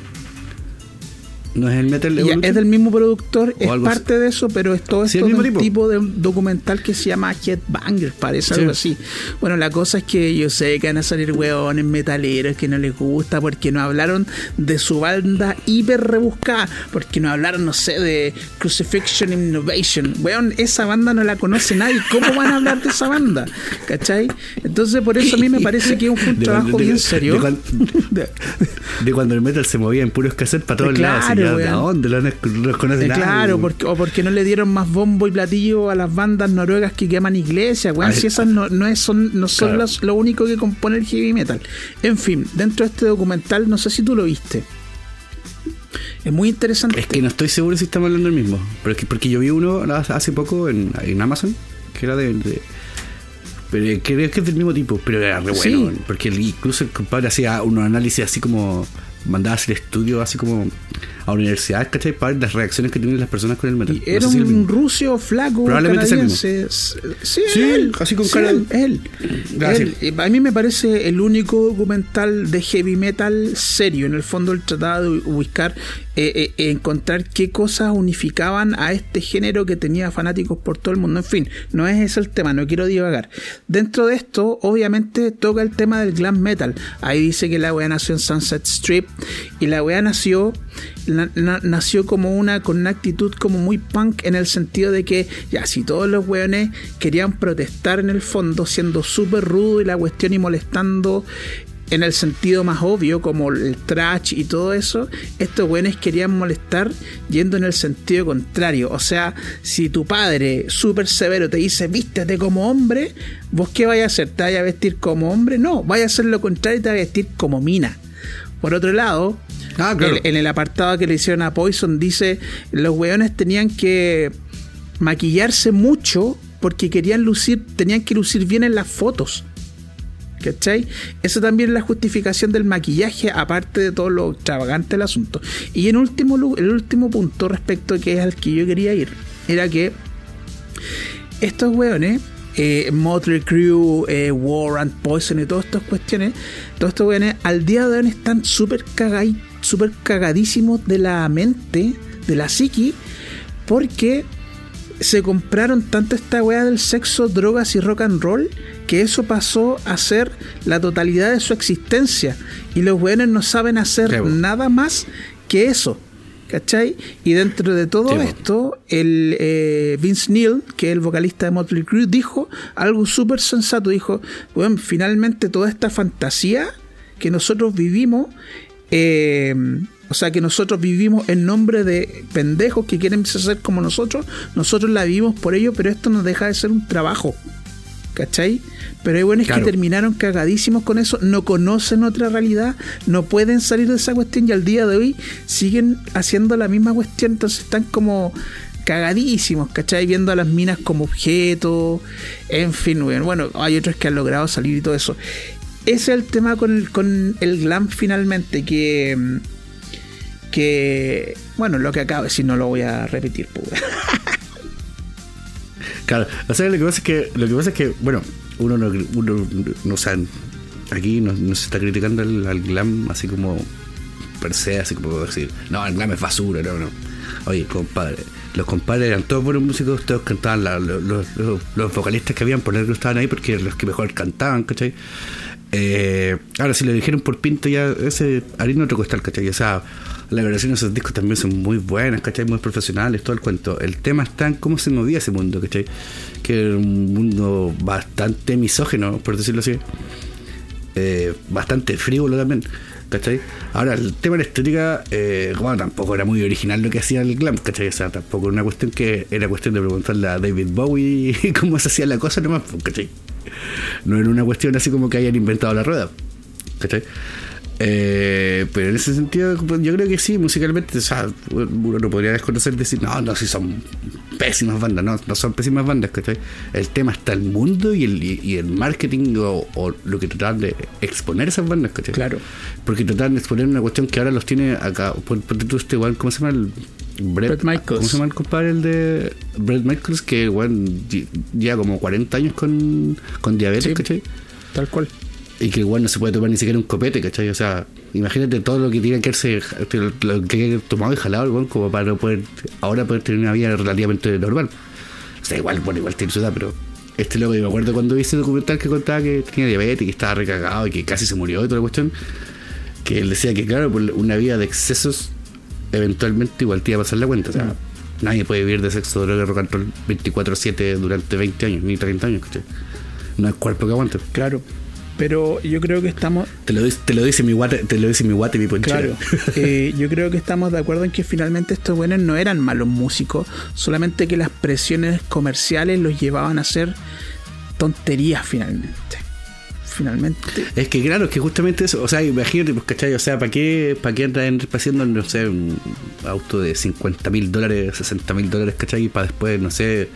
¿No es el Metal Evolution? es del mismo productor, es parte de eso, pero es todo esto tipo. tipo de documental que se llama Headbanger, parece Sí. algo así. Bueno, la cosa es que yo sé que van a salir hueones metaleros que no les gusta porque no hablaron de su banda hiper rebuscada, porque no hablaron, no sé, de Crucifixion Innovation. Weón, esa banda no la conoce nadie. ¿Cómo van a hablar de esa banda? ¿Cachai? Entonces, por eso a mí me parece que es un, fue un De trabajo cuando- de- bien serio. de cuando el metal se movía en puros cassettes para todos Claro, lados. Y ya, ¿De weón. dónde? Lo, los conoce Eh, nadie, claro, porque, o porque no le dieron más bombo y platillo a las bandas noruegas que queman iglesias, weón. Ay. Si esas no, no, es- son, no son Claro. las- lo único que compone el heavy metal. En fin, dentro de este documental, no sé si tú lo viste. Es muy interesante. Es que no estoy seguro si estamos hablando del mismo. Pero es que, porque yo vi uno hace poco en, en Amazon, que era de, de- Pero creo que es del mismo tipo, pero era re bueno. Sí. Porque el- incluso el compadre hacía un análisis así como. Mandaba a hacer estudios así como a universidades, ¿cachai? Para ver las reacciones que tienen las personas con el metal. Y No era sé si el un ruso flaco Probablemente canadiense. Sí, Sí, él, así con sí, cara- él, él. Gracias. Él. Eh, A mí me parece el único documental de heavy metal serio. En el fondo, él trataba de buscar, eh, eh, encontrar qué cosas unificaban a este género que tenía fanáticos por todo el mundo. En fin, no es ese el tema, no quiero divagar. Dentro de esto, obviamente, toca el tema del glam metal. Ahí dice que la weá nació en Sunset Strip y la weá nació na- na- nació como una con una actitud como muy punk en el sentido de que ya si todos los weones querían protestar en el fondo siendo súper rudo y la cuestión y molestando en el sentido más obvio como el trash y todo eso estos weones querían molestar yendo en el sentido contrario o sea si tu padre súper severo te dice vístete como hombre vos qué vayas a hacer te vayas a vestir como hombre no vaya a hacer lo contrario y te vayas a vestir como mina por otro lado Ah, claro. el- en el apartado que le hicieron a Poison dice los weones tenían que maquillarse mucho porque querían lucir, tenían que lucir bien en las fotos. ¿Cachai? Eso también es la justificación del maquillaje, aparte de todo lo extravagante del asunto. Y en último, el último punto respecto que es al que yo quería ir, era que estos weones, eh, Motley Crue, eh, Warrant, Poison y todas estas cuestiones, todos estos weones al día de hoy están súper súper cagadísimos de la mente, de la psiqui, porque se compraron tanto esta weá del sexo, drogas y rock and roll que eso pasó a ser la totalidad de su existencia. Y los weones no saben hacer Sí, po. nada más que eso. ¿Cachai? Y dentro de todo Sí, po. esto, el eh, Vince Neil, que es el vocalista de Motley Crue, dijo algo súper sensato. Dijo, bueno, finalmente toda esta fantasía que nosotros vivimos, eh, o sea, que nosotros vivimos en nombre de pendejos que quieren ser como nosotros, nosotros la vivimos por ello, pero esto nos deja de ser un trabajo. ¿Cachai? Pero hay buenos Claro. que terminaron cagadísimos con eso, no conocen otra realidad, no pueden salir de esa cuestión y al día de hoy siguen haciendo la misma cuestión, entonces están como cagadísimos, ¿cachai? Viendo a las minas como objetos, en fin, bueno, bueno, hay otros que han logrado salir y todo eso. Ese es el tema con el, con el glam finalmente, que... que bueno, lo que acabo de decir no lo voy a repetir, pues. Claro, o sea, lo que pasa es que, lo que, pasa es que bueno, uno no, uno, no o aquí no, no se está criticando al, glam así como per se, así como decir, no, el glam es basura, no, no. Oye, compadre, los compadres eran todos buenos músicos, todos cantaban, los, los- vocalistas que habían, por algo estaban ahí porque los que mejor cantaban, ¿cachai? Eh, ahora, si lo dijeron por pinto, ya ese harina otro costal, ¿cachai? O sea, las versiones de esos discos también son muy buenas, ¿cachai? Muy profesionales, todo el cuento. El tema está en cómo se movía ese mundo, ¿cachai? Que era un mundo bastante misógeno, por decirlo así. Eh, bastante frívolo también, ¿cachai? Ahora, el tema de la estética, eh, bueno, tampoco era muy original lo que hacía el glam, ¿cachai? O sea, tampoco era una cuestión que era cuestión de preguntarle a David Bowie cómo se hacía la cosa nomás, ¿cachai? No era una cuestión así como que hayan inventado la rueda, ¿cachai? Eh, pero en ese sentido, pues, yo creo que sí, musicalmente, o sea, uno no podría desconocer decir, no, no, si son pésimas bandas, no, no son pésimas bandas, ¿cachai? El tema está el mundo y el, y el marketing o, o lo que tratan de exponer esas bandas, ¿cachai? Claro. Porque tratan de exponer una cuestión que ahora los tiene acá, pon- ponte tú este weón, ¿cómo se llama? El Bret Michaels. ¿Cómo se llama el compadre? El de Brett Michaels, que lle- lleva como 40 años con, con diabetes, Sí. ¿cachai? Tal cual. Y que igual no se puede tomar ni siquiera un copete, ¿cachai? O sea, imagínate todo lo que tiene que hacerse, lo que hay tomado y jalado el como para no poder, ahora poder tener una vida relativamente normal. O sea, igual, bueno, igual tiene su edad, pero este loco, yo me acuerdo cuando vi ese documental que contaba que tenía diabetes, que estaba recagado y que casi se murió y toda la cuestión, que él decía que, claro, por una vida de excesos, eventualmente igual te iba a pasar la cuenta. O sea, nadie puede vivir de sexo, droga y rock and roll 24-7 durante 20 años, ni 30 años, ¿cachai? No es cuerpo que aguanta. Claro. Pero yo creo que estamos. Te lo, dice- te lo dice mi guate, te lo dice mi guate mi ponchera. Claro. Eh, yo creo que estamos de acuerdo en que finalmente estos buenos no eran malos músicos, solamente que las presiones comerciales los llevaban a hacer tonterías finalmente. Finalmente. Es que claro, es que justamente eso, o sea, imagínate, pues, ¿cachai? O sea, ¿para qué, para qué andan haciendo, no sé, un auto de 50 mil dólares, 60 mil dólares, ¿cachai? Y para después, no sé,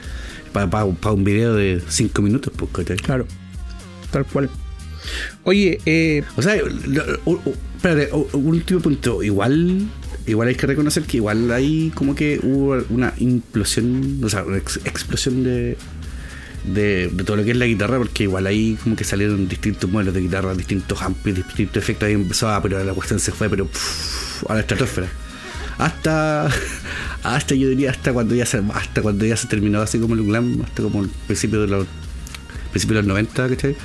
para un video de 5 minutos, pues, ¿cachai? Claro. Tal cual. Oye, eh, O sea, un último punto. Igual, igual hay que reconocer que igual hay como que hubo una implosión, o sea, una ex- explosión de, de, todo lo que es la guitarra, porque igual ahí como que salieron distintos modelos de guitarra, distintos amplios, distintos efectos. Ahí empezó pero la cuestión se fue, pero a la estratosfera. Hasta, hasta yo diría, hasta cuando ya se, hasta cuando ya se terminó así como el glam, hasta como el principio de los principios de los 90, ¿cachai?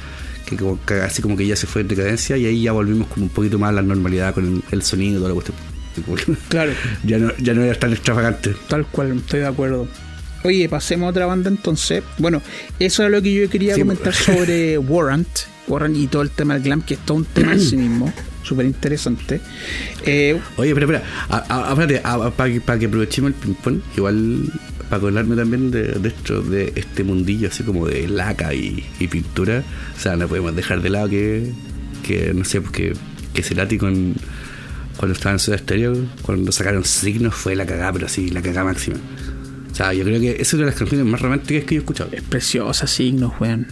Que como, que así como que ya se fue en decadencia y ahí ya volvimos como un poquito más a la normalidad con el, el sonido y toda la cuestión. Claro, ya no, ya no era tan extravagante. tal cual, estoy de acuerdo. Oye, pasemos a otra banda entonces. Bueno, eso es lo que yo quería Sí, comentar sobre Warrant. Warrant y todo el tema del glam, que es todo un tema en sí mismo. Súper interesante. Eh, Oye, pero espera, a- a- espérate, para que, pa' que aprovechemos el ping-pong, igual para acordarme también de, de esto, de este mundillo así como de laca y, y pintura. O sea, no podemos dejar de lado que, que no sé, pues que, que Cerati con, cuando estaba en Soda Stereo, cuando sacaron signos, fue la cagada, pero así, la cagada máxima. O sea, yo creo que esa es una de las canciones más románticas que yo he escuchado. es preciosa, signos, weón.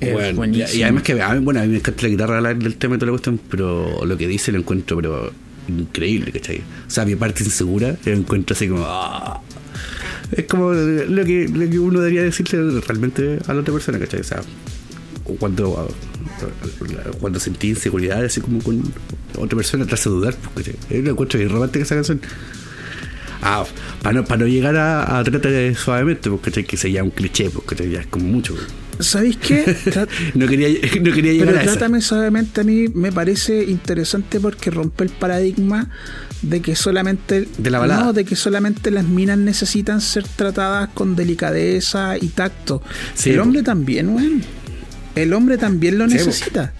Es Bueno, y, y además que a mí, bueno, a mí me encanta la guitarra del tema y toda la cuestión, pero lo que dice lo encuentro pero increíble, ¿cachai? O sea, mi parte insegura lo encuentro así como... ah. Es como lo que, lo que uno debería decirle realmente a la otra persona, ¿cachai? O sea, cuando, cuando sentí inseguridad así como con otra persona te hace dudar, ¿cachai? Yo lo encuentro bien romántica esa canción. Ah, para no, para no llegar a, a tratar suavemente, porque que sería un cliché, porque ya es como mucho. pues. ¿Sabéis qué? No quería, no quería llegar Pero a eso. trátame suavemente a mí me parece interesante porque rompe el paradigma de que solamente De la balada. no, de que solamente las minas necesitan ser tratadas con delicadeza y tacto. Sí, el hombre también, weón. El hombre también lo Sí, necesita.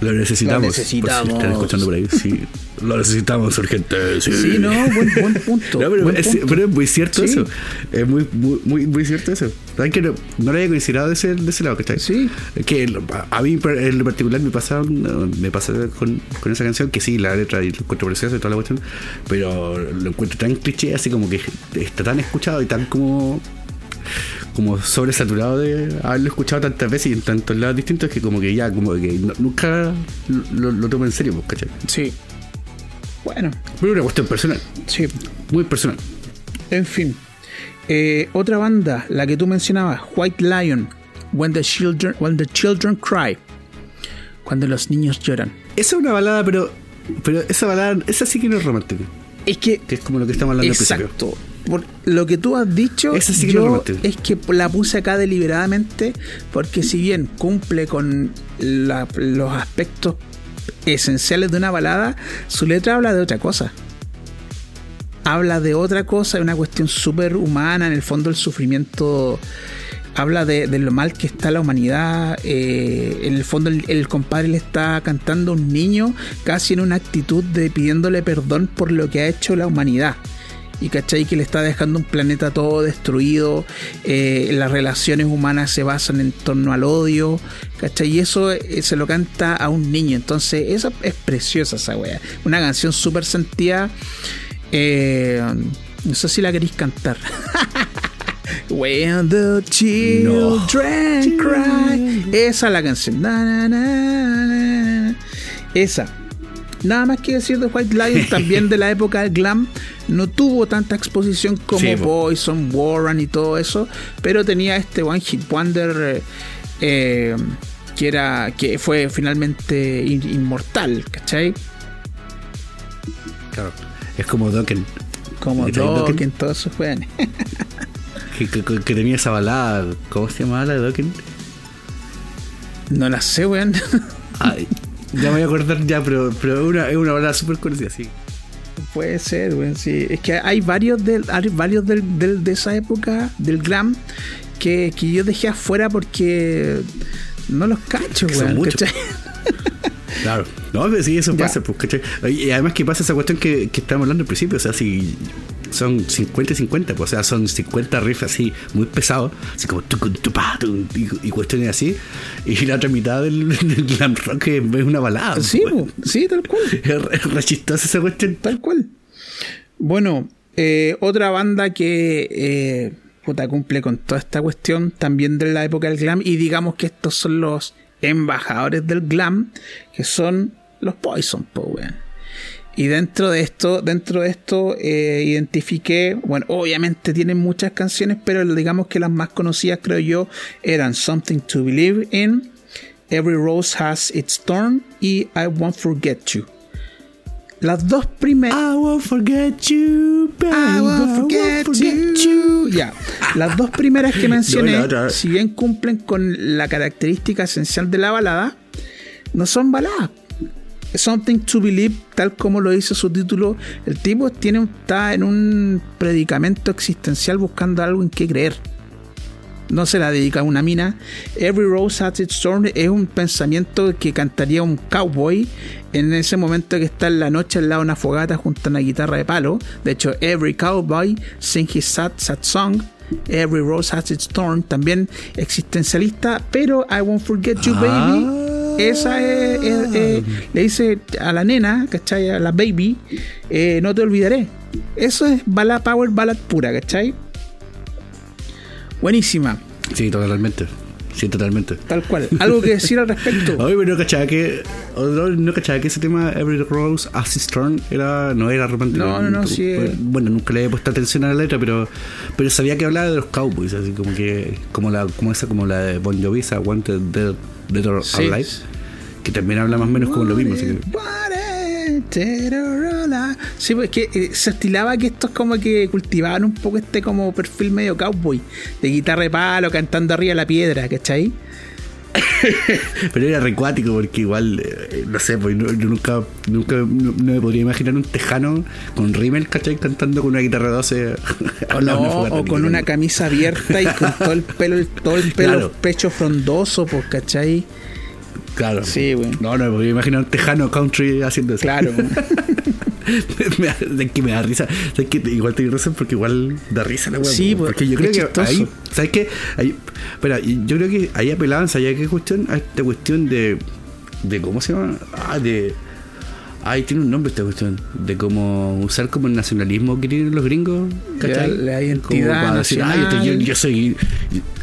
Lo necesitamos. Lo necesitamos. Por si están escuchando por ahí. Sí. Lo necesitamos urgente. Sí, Sí, no, buen, buen punto. No, pero, buen es, punto. pero es muy cierto Sí. eso. Es muy, muy, muy, muy cierto eso. ¿Saben que no, no lo había considerado de ese, de ese lado, ¿cachai? Sí. Que a mí en lo particular me pasa, me pasa con, con esa canción que sí, la letra y lo encuentro preciosa y toda la cuestión, pero lo encuentro tan cliché, así como que está tan escuchado y tan como como sobresaturado de haberlo escuchado tantas veces y en tantos lados distintos que como que ya como que no- nunca lo, lo tomo en serio, pues, ¿cachai? Sí. Bueno, Pero una cuestión personal, sí. muy personal. En fin. Eh, otra banda, la que tú mencionabas, White Lion, When the Children, When the Children Cry. Cuando los niños lloran. Esa es una balada, pero pero esa balada, esa sí que no es romántica, Es que que es como lo que estamos hablando al principio. Exacto. Por lo que tú has dicho, sí yo es que la puse acá deliberadamente porque si bien cumple con la- los aspectos esenciales de una balada, su letra habla de otra cosa. Habla de otra cosa, de una cuestión súper humana, en el fondo el sufrimiento habla de, lo mal que está la humanidad. eh, en el fondo, el, el compadre le está cantando a un niño casi en una actitud de pidiéndole perdón por lo que ha hecho la humanidad. Y cachai que le está dejando un planeta todo destruido. eh, las relaciones humanas se basan en torno al odio. ¿cachai? Y eso eh, se lo canta a un niño. Entonces, esa es preciosa esa wea. Una canción súper sentida. Eh, no sé si la queréis cantar. When the children cry. Esa es la canción. Na, na, na, na. Esa. Nada más que decir de White Lion, también de la época del glam. No tuvo tanta exposición como Sí, po. Poison, Warren y todo eso. Pero tenía este One Hit Wonder. eh, eh, que era que fue finalmente in- inmortal, ¿cachai? Claro. Es como Dokken, Como ¿Cachai, Dokken, todos esos juegos. que, que- que tenía esa balada. ¿Cómo se llamaba la de Dokken? no la sé, weón. Ay, ya me voy a acordar ya, pero, pero es una, es una balada súper conocida, sí. Puede ser, weón, sí. Es que hay varios, del, hay varios del, del- de esa época, del glam, que, que yo dejé afuera porque no los cacho, Que son weón. Claro. No, pero sí, eso Ya. pasa, pues, ¿cachai? Y además que pasa esa cuestión que, que estábamos hablando al principio, o sea, si son 50 y 50, pues, o sea, son 50 riffs así, muy pesados, así como tucun, tupá, tun, y, y cuestiones así, y la otra mitad del, del glam rock es una balada. Sí, pues. po, sí, tal cual. Es re- chistosa esa cuestión. Tal cual. Bueno, eh, otra banda que eh, puta, cumple con toda esta cuestión, también de la época del glam, y digamos que estos son los embajadores del glam, que son los Poison, po, weón. Y dentro de esto, dentro de esto, eh, identifiqué, bueno, obviamente tienen muchas canciones, pero digamos que las más conocidas, creo yo, eran Something to Believe in, Every Rose Has Its Thorn y I Won't Forget You. Las dos primeras. I won't forget you, baby. I won't forget you. Ya. Las dos primeras que mencioné, No, si bien cumplen con la característica esencial de la balada, no son baladas. Something to Believe, tal como lo dice su título, el tipo tiene, está en un predicamento existencial buscando algo en qué creer. No se la dedica a una mina. Every Rose Has Its Thorn es un pensamiento que cantaría un cowboy en ese momento que está en la noche al lado de una fogata junto a una guitarra de palo. De hecho, Every Cowboy Sing His Sad Sad Song. Every Rose Has Its Thorn, también existencialista, pero I Won't Forget You Baby. Ah. Esa es, es- es- le dice a la nena, ¿cachai? A la baby, eh, no te olvidaré. Eso es bala power ballad pura, ¿cachai? Buenísima, Sí, totalmente. Sí, totalmente. tal cual. ¿Algo que decir al respecto? Oye, pero no cachaba que. o No, no cachaba que ese tema Every Rose As Its Thorn era, no era romántico. No, no, no, sí. Bueno, nunca le había puesto atención a la letra, pero, pero sabía que hablaba de los cowboys, así como que. Como la, como esa, como la de Bon Jovi, esa Wanted Dead, Dead or Sí. Alive. Que también habla más o menos como lo mismo. Así que, Sí, pues que eh, se estilaba que estos como que cultivaban un poco este como perfil medio cowboy, de guitarra de palo, cantando arriba de la piedra, ¿cachai? pero era recuático porque igual, eh, no sé, pues no- yo nunca, nunca no, no me podría imaginar un tejano con rímel, ¿cachai? Cantando con una guitarra 12. O, al lado de no, o con una camisa abierta y con todo el pelo, todo el pelo, Claro. pecho frondoso, pues, ¿cachai? Claro. Sí, güey. No, no me podría imaginar un tejano country haciendo eso. Claro. me, es que me da risa. ¿Sabes qué? Igual te razón porque igual da risa la weá. Sí, po, pues, porque yo creo que chistoso. ahí, ¿sabes qué? Ahí, espera, yo creo que ahí apelaban, ¿sabes qué cuestión? A esta cuestión de, de ¿cómo se llama? Ah, de. Ay, tiene un nombre esta cuestión. De cómo usar como el nacionalismo que tienen los gringos. ¿cachai? La- la identidad Como para decir, "Ay, yo, nacional". yo soy.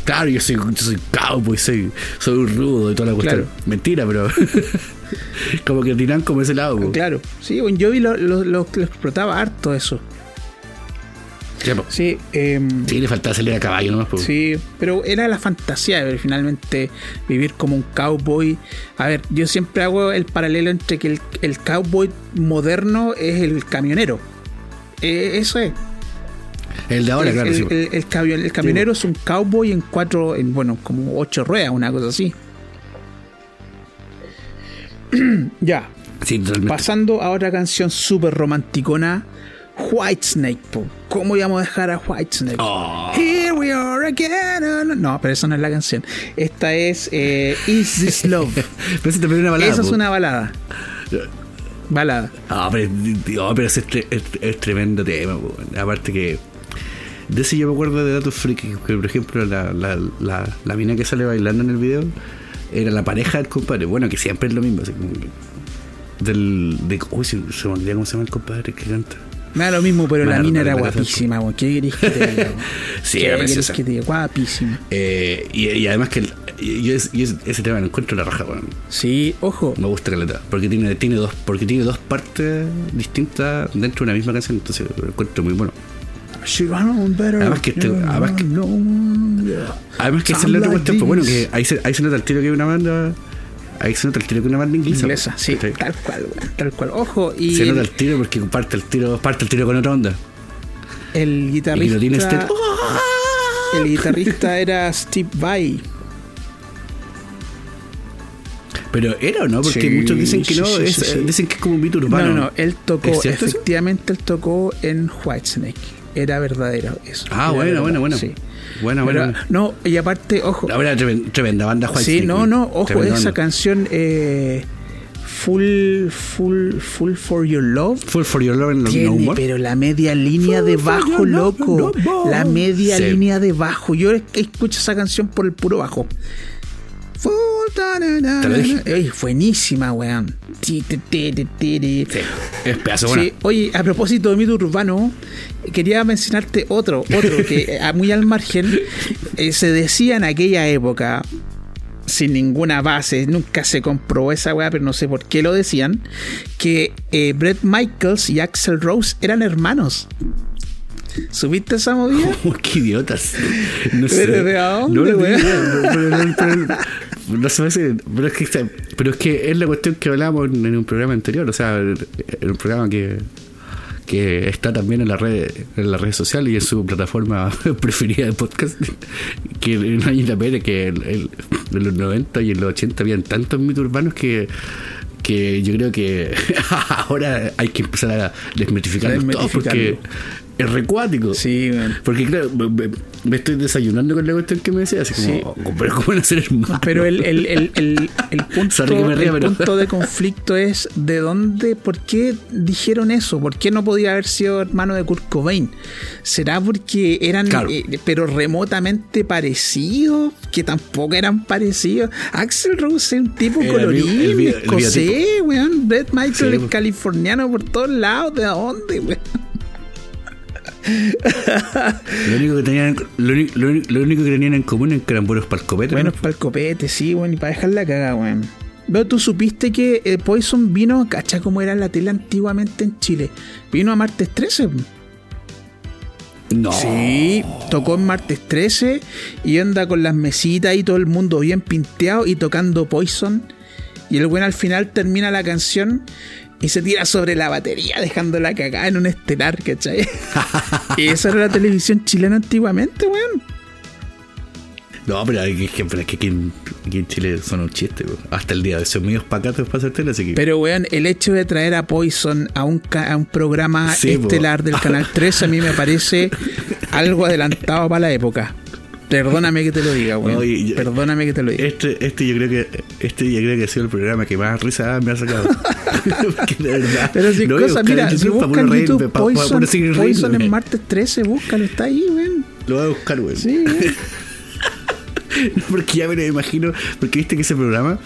Claro, yo soy, yo soy cowboy, soy, soy un rudo y toda la cuestión. Claro. Mentira, pero. como que tiran como ese lado. claro. Sí, bueno, yo vi lo, lo- lo- lo explotaba harto eso. Sí, em, Sí, le faltaba salir a caballo nomás. po. Sí, pero era la fantasía de ver finalmente vivir como un cowboy. A ver, yo siempre hago el paralelo entre que el, el cowboy moderno es el camionero. Eh, eso es. El de ahora, el, claro, el- sí. el- el camion- el camionero es un cowboy en cuatro, en bueno, como ocho ruedas, una cosa así. ya, Sí, pasando a otra canción súper romanticona. Whitesnake, po. ¿Cómo íbamos a dejar a Whitesnake? Oh. Here we are again. No, pero esa no es la canción. Esta es eh, Is This Love. Pero ese también es una balada. Esa es una balada. Balada. Ah, pero, oh, pero es, es- es tremendo tema. po. Aparte que. De ese yo me acuerdo de datos freaks. Que por ejemplo, la, la, la, la mina que sale bailando en el video era la pareja del compadre. Bueno, que siempre es lo mismo. Así del. De, uy, se, se me olvidó cómo se llama el compadre que canta. Me da lo mismo, pero la mina era guapísima, weón. ¿Qué querés que te diga? Sí, ¿Qué era querés preciosa. que te diga? Guapísima. Eh, y, y además que el- yo, es- yo es- ese tema lo encuentro la raja. Sí, ojo. Me gusta caleta. Porque tiene, tiene dos, porque tiene dos partes distintas dentro de una misma canción, entonces lo encuentro muy bueno. Además que este- además que-. Además que esa es la otra cuestión, pues bueno, que ahí se, ahí se nota el tiro que es una banda. Ahí se nota el tiro que es una banda inglesa. Inglesa, pues, sí, ¿cachai? tal cual, tal cual. Ojo, y Se nota el, tiro porque parte el tiro, parte el tiro con otra onda. el Y no tiene este. guitarrista. El guitarrista era Steve Vai. Pero era o no, porque Sí, muchos dicen que no, sí, es- sí, dicen que es como un mito No, urbano. no, no, él tocó, efectivamente él tocó en Whitesnake. Era verdadero eso. Ah, Era bueno, verdad, bueno, bueno. Sí. Buena, Pero, buena. no, y aparte, ojo. Ahora tremen- tremenda banda White Sí, no, no, ojo, Tremenda esa canción eh, Full, Full, Full for Your Love. Full for Your Love No Tiene, More. pero la media línea Full de bajo, loco. no. La media Sí. línea de bajo. Yo es- escucho esa canción por el puro bajo. Full, Te lo dije. Ey, buenísima, weón. Sí, es pedazo buena. Sí, oye, a propósito de mito urbano, quería mencionarte otro, otro que muy al margen eh, se decía en aquella época, sin ninguna base, nunca se comprobó esa weá, pero no sé por qué lo decían, que eh, Brett Michaels y Axel Rose eran hermanos. ¿Subiste esa movida? Oh, qué idiotas. No Pero sé. ¿de dónde, no, no, güey? No se me hace- pero es que pero es que es la cuestión que hablábamos en un programa anterior, o sea, en un programa que que está también en la red en las redes sociales y en su plataforma preferida de podcast que no hay la pena que en los 90 y en los 80 habían tantos mitos urbanos que que yo creo que ahora hay que empezar a desmitificarlos todos porque. Es recuático Sí, weón. porque claro, me, estoy desayunando con la cuestión que me decía, así como, Sí. oh, pero ¿cómo van a ser hermanos? Pero el, el, el, el, el punto, ría, el pero- punto de conflicto es de dónde, por qué dijeron eso, por qué no podía haber sido hermano de Kurt Cobain. ¿Será porque eran, Claro. eh, pero remotamente parecidos? Que tampoco eran parecidos. Axel Rose es un tipo colorido, escocés, weón. Brett Michael Sí, es californiano por todos lados. ¿De dónde, weón? Lo único que tenían, lo, único- lo único- lo único que tenían en común es que eran buenos ¿no? para el copete, sí, bueno, y para dejar la cagada, weón. Pero tú supiste que eh, Poison vino, cacha cómo era la tele antiguamente en Chile. Vino a martes 13. No. Sí, tocó en martes 13 y anda con las mesitas y todo el mundo bien pinteado y tocando Poison. Y el buen al final termina la canción y se tira sobre la batería dejando la cagada en un estelar, ¿cachai? y esa era la televisión chilena antiguamente, weón. No, pero es que, pero es que aquí, en, aquí en Chile son un chiste. bro. Hasta el día de son medios pacatos para hacer tele, así que. Pero, weón, el hecho de traer a Poison a un, ca- a un programa Sí, po. estelar del Canal 13 a mí me parece algo adelantado para la época. Perdóname que te lo diga, weón. No, y- y- Perdóname que te lo diga. Este, este yo creo que este yo creo que ha sido el programa que más risa me ha sacado. Porque de verdad. Pero si lo voy a cosas, buscar mira, si buscan YouTube Poison, Poison en martes 13, búscalo, está ahí, weón. Lo voy a buscar, güey. Sí, weón. Porque ya me lo imagino, porque viste que ese programa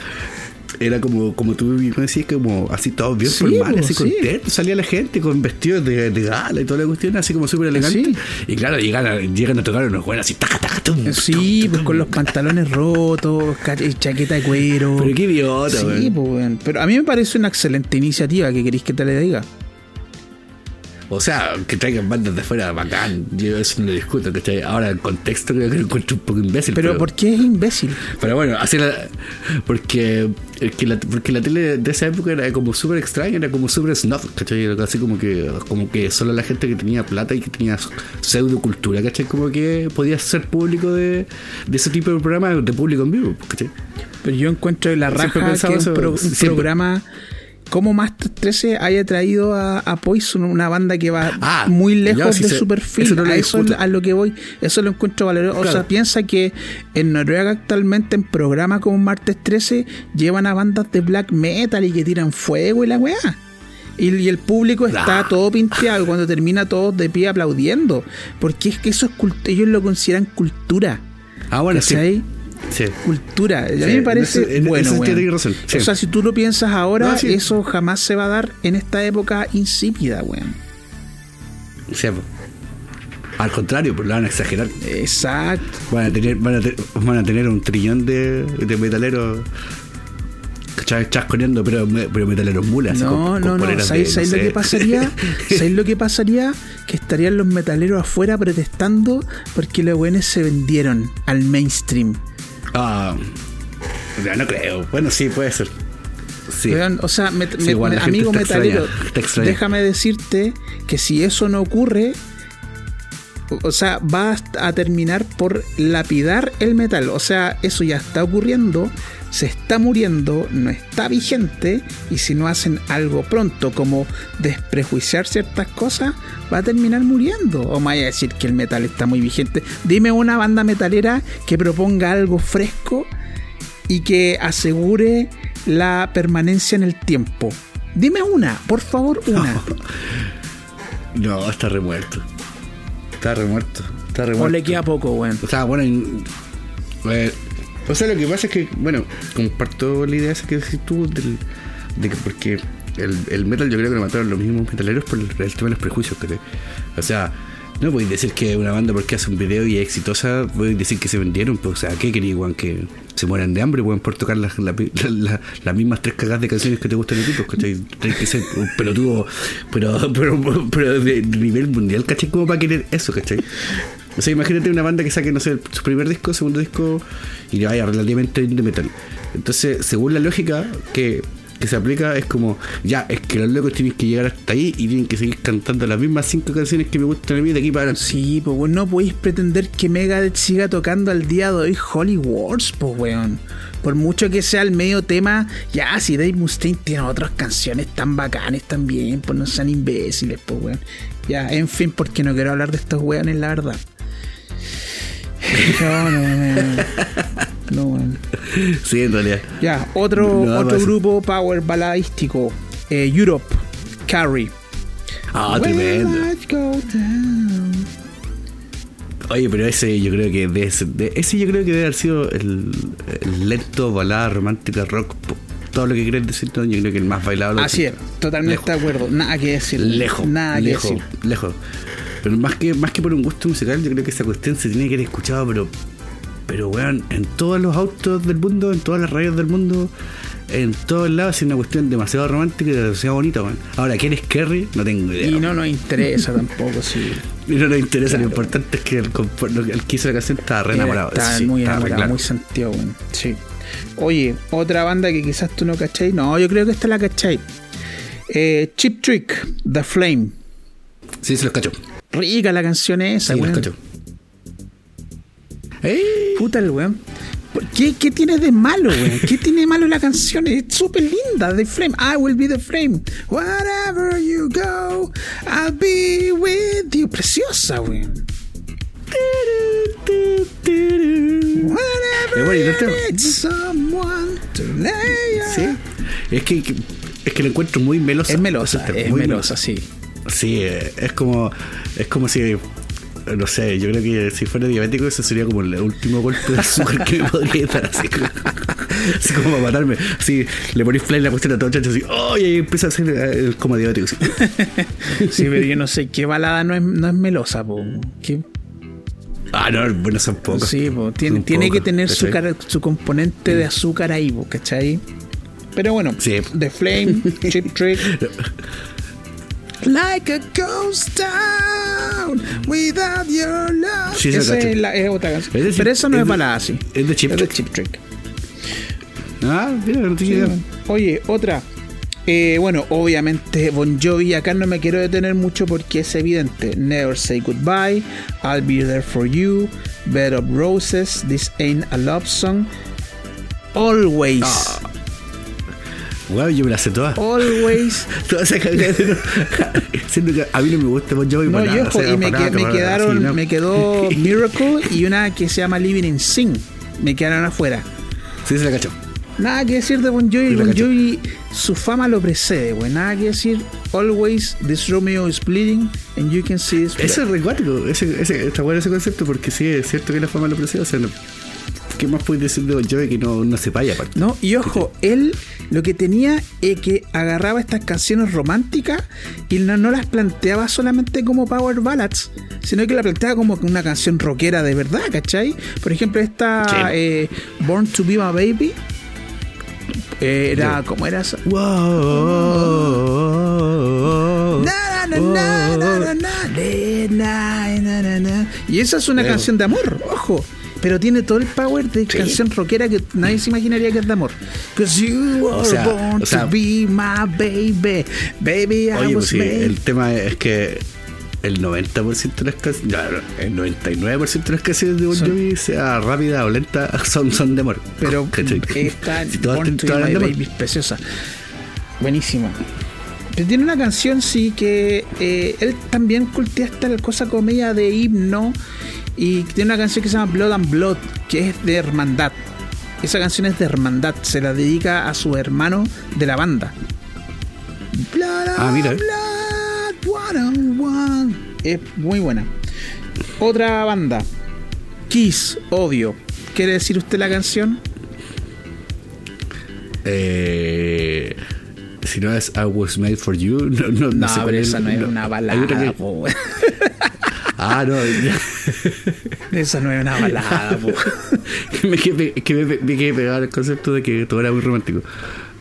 era como, como tú mismo decías, como así todos bien Sí, formales, pues, así sí. contentos. Salía la gente con vestidos de, de gala y toda la cuestión, así como súper elegante. Sí. Y claro, llegan a, llegan a tocar unos buenos así, taca, taca, tum, Sí, tum, pues con los pantalones rotos, chaqueta de cuero. Pero qué idiota, Sí, pues. Pero a mí me parece una excelente iniciativa, que queréis que te le diga? O sea, que traigan bandas de afuera, bacán. Yo eso no lo discuto, ¿cachai? Ahora el contexto creo que lo encuentro un poco imbécil. Pero, ¿por qué es imbécil? Pero bueno, así la, porque, es que la, porque la tele de esa época era como súper extraña, era como súper snuff, ¿cachai? Era así como que, como que solo la gente que tenía plata y que tenía pseudocultura, ¿cachai? Como que podía ser público de, de ese tipo de programas de público en vivo, ¿cachai? Pero yo encuentro la raja pensado que un, pro- un siempre. Como Master 13 haya traído a, a Poison, una banda que va Ah, muy lejos de su perfil. Eso no lo a eso lo que voy. Eso lo encuentro valioso. O sea, Claro. piensa que en Noruega actualmente en programas como Martes 13 llevan a bandas de black metal y que tiran fuego y la weá. Y, y el público está Ah. todo pinteado y cuando termina todos de pie aplaudiendo. Porque es que eso es ellos lo consideran cultura. Ah, bueno, sí. Sí. cultura. A mí Sí, me parece en ese- en bueno. ese tienes razón, sí. O sea, si tú lo piensas ahora, No, eso jamás se va a dar en esta época insípida, weón. Al contrario, pues lo van a exagerar. Exacto. Van a tener, van a, te- van a tener un trillón de, de metaleros. Chasconeando, pero, pero metaleros mulas. No, con- con no, no. ¿Sabéis no lo que pasaría? ¿Sabéis lo que pasaría? Que estarían los metaleros afuera protestando porque los buenos se vendieron al mainstream. Ah, ya no creo. Bueno, sí, puede ser. Sí. Weón, o sea, Sí, igual amigo metalero, déjame decirte que si eso no ocurre, o- o sea, va a terminar por lapidar el metal. O sea, eso ya está ocurriendo, se está muriendo, no está vigente, y si no hacen algo pronto, como desprejuiciar ciertas cosas, va a terminar muriendo. O me vaya a decir que el metal está muy vigente. Dime una banda metalera que proponga algo fresco y que asegure la permanencia en el tiempo. Dime una, por favor, una. No, está remuerto. Está remuerto. Está o remuerto. le queda poco, weón. O sea, bueno, en- eh, o sea, lo que pasa es que, bueno, comparto la idea esa que decís tú de que porque el, el metal yo creo que lo mataron los mismos metaleros por el, el tema de los prejuicios, ¿cachai? O sea, no podéis decir que una banda porque hace un video y es exitosa, podéis decir que se vendieron, pues, o sea, ¿qué queréis, weón? Que se mueran de hambre, weón, por tocar las, la- la- la- las mismas tres cagadas de canciones que te gustan a ti, pues, ¿cachai? Tienes que ser un pelotudo, pero, pero, pero de nivel mundial, ¿cachai? Como para querer eso, ¿cachai? O sea, imagínate una banda que saque, no sé, su primer disco, segundo disco y vaya relativamente de metal. Entonces, según la lógica que, que se aplica, es como, ya, es que los locos tienen que llegar hasta ahí y tienen que seguir cantando las mismas cinco canciones que me gustan a mí de aquí para adelante. Sí, pues no podéis pretender que Megadeth siga tocando al día de hoy Holy Wars, pues weón. Por mucho que sea el medio tema, ya, si Dave Mustaine tiene otras canciones tan bacanes también, pues no sean imbéciles, pues weón. Ya, en fin, porque no quiero hablar de estos weones, la verdad. No, no, no. no. No, weón. Sí, en realidad. Ya, otro, Nada otro grupo power baladístico. eh, Europe, Carrie. Ah, When tremendo. Oye, pero ese yo creo que de ese, de- ese yo creo que debe haber sido el, el lento, balada, romántica, rock, todo lo que quieras decir, ¿no? yo creo que el más bailado. Así es, totalmente Lejos. de acuerdo. Nada que decir. Lejos, Nada lejos, que decir. lejos. Pero más que, más que por un gusto musical, yo creo que esa cuestión se tiene que haber escuchado, pero, pero weón, en todos los autos del mundo, en todas las radios del mundo, en todos lados, es una cuestión demasiado romántica y demasiado bonita, weón. Ahora, ¿quién es Kerry? No tengo idea. Y weón. no nos interesa tampoco, sí. Y no nos interesa, Claro. lo importante es que el, el que hizo la canción estaba re enamorado. Está sí, muy re enamorado, claro. muy sentido, weón. Sí. Oye, otra banda que quizás tú no cacháis. No, yo creo que esta la cacháis. Eh, Chip Trick, The Flame. Sí, se los cacho. Rica la canción esa, Sí, weón. ¡Ey! Puta el weón. ¿Por ¿Qué, ¿Qué tiene de malo, weón? ¿Qué tiene de malo la canción? Es súper linda, The Flame. I will be the flame. Wherever you go, I'll be with you. Preciosa, weón. Es Sí. Es que, es que lo encuentro muy melosa. Es melosa, tema, es muy melosa, sí. Sí, eh, es como es como si no sé, yo creo que si fuera diabético eso sería como el último golpe de azúcar que me podría dar así como, así como para matarme. Así le ponís play la cuestión a todo chacho así, ¡oh! y ahí empieza a ser eh, como diabético. así. Sí, pero yo no sé qué balada no es, no es melosa, po. ¿Qué? Ah, no, bueno, son pocos. Sí, po. Tiene, que tener su, su componente de azúcar ahí, po, ¿cachai? Pero bueno, Sí. The Flame, Chip Trick. Like a ghost town without your love. Sí, Esa es, la- es otra canción. Es Pero eso no es es, balada, sí. es de Chip Trick. Chip Trick. Ah, mira, no Sí, bueno. Oye, otra. Eh, bueno, obviamente Bon Jovi, acá no me quiero detener mucho porque es evidente. Never Say Goodbye, I'll Be There For You, Bed of Roses, This Ain't a Love Song, Always, Ah. Wow, yo me la sé todas. Always. Todas esas. Siendo que a mí no me gusta Bon Jovi No, para yo nada, o sea, y me, para que- nada, me nada, quedaron, sí, no. me quedó Miracle y una que se llama Living in Sin. Me quedaron afuera. Sí, se la cacho. Nada que decir de Bon Jovi. Bon. Jovi, su fama lo precede, güey. Nada que decir. Always, this Romeo is bleeding and you can see this. Eso es recuático, ese, ese, está bueno ese concepto porque sí, es cierto que la fama lo precede. O sea, no- ¿qué más puedes decir de Bon Jovi que no, no se vaya aparte? No, y ojo, él lo que tenía es que agarraba estas canciones románticas y no, no las planteaba solamente como power ballads, sino que la planteaba como una canción rockera de verdad, ¿cachai? Por ejemplo, esta Sí. eh, Born to Be My Baby. Eh, era, Yo. ¿cómo era esa? Y esa es una canción de amor, ojo. Pero tiene todo el power de canción rockera que nadie se imaginaría que es de amor. Cause you are sea, born o sea- to be my baby. Baby, I Oye, was pues sí, made. el tema es que el 90% de las canciones, el 99% de las canciones de Bon Jovi, sea rápida o lenta, son, son de amor. Pero esta Si Born to be my baby es preciosa. Buenísima. Pero tiene una canción, sí, que eh, él también cultiva esta cosa comedia de himno. Y tiene una canción que se llama Blood and Blood, que es de hermandad. Esa canción es de hermandad, se la dedica a su hermano de la banda. Blood Ah, mira. and Blood, one on one. Es muy buena. Otra banda, Kiss, Odio. ¿Quiere decir usted la canción? Eh, si no es I was made for you, no, no, no, No, sé pero es esa no es una balada. que-. Ah, no. Esa no es una balada, po. que me quedé, que me, me quedé pegado al concepto de que todo era muy romántico.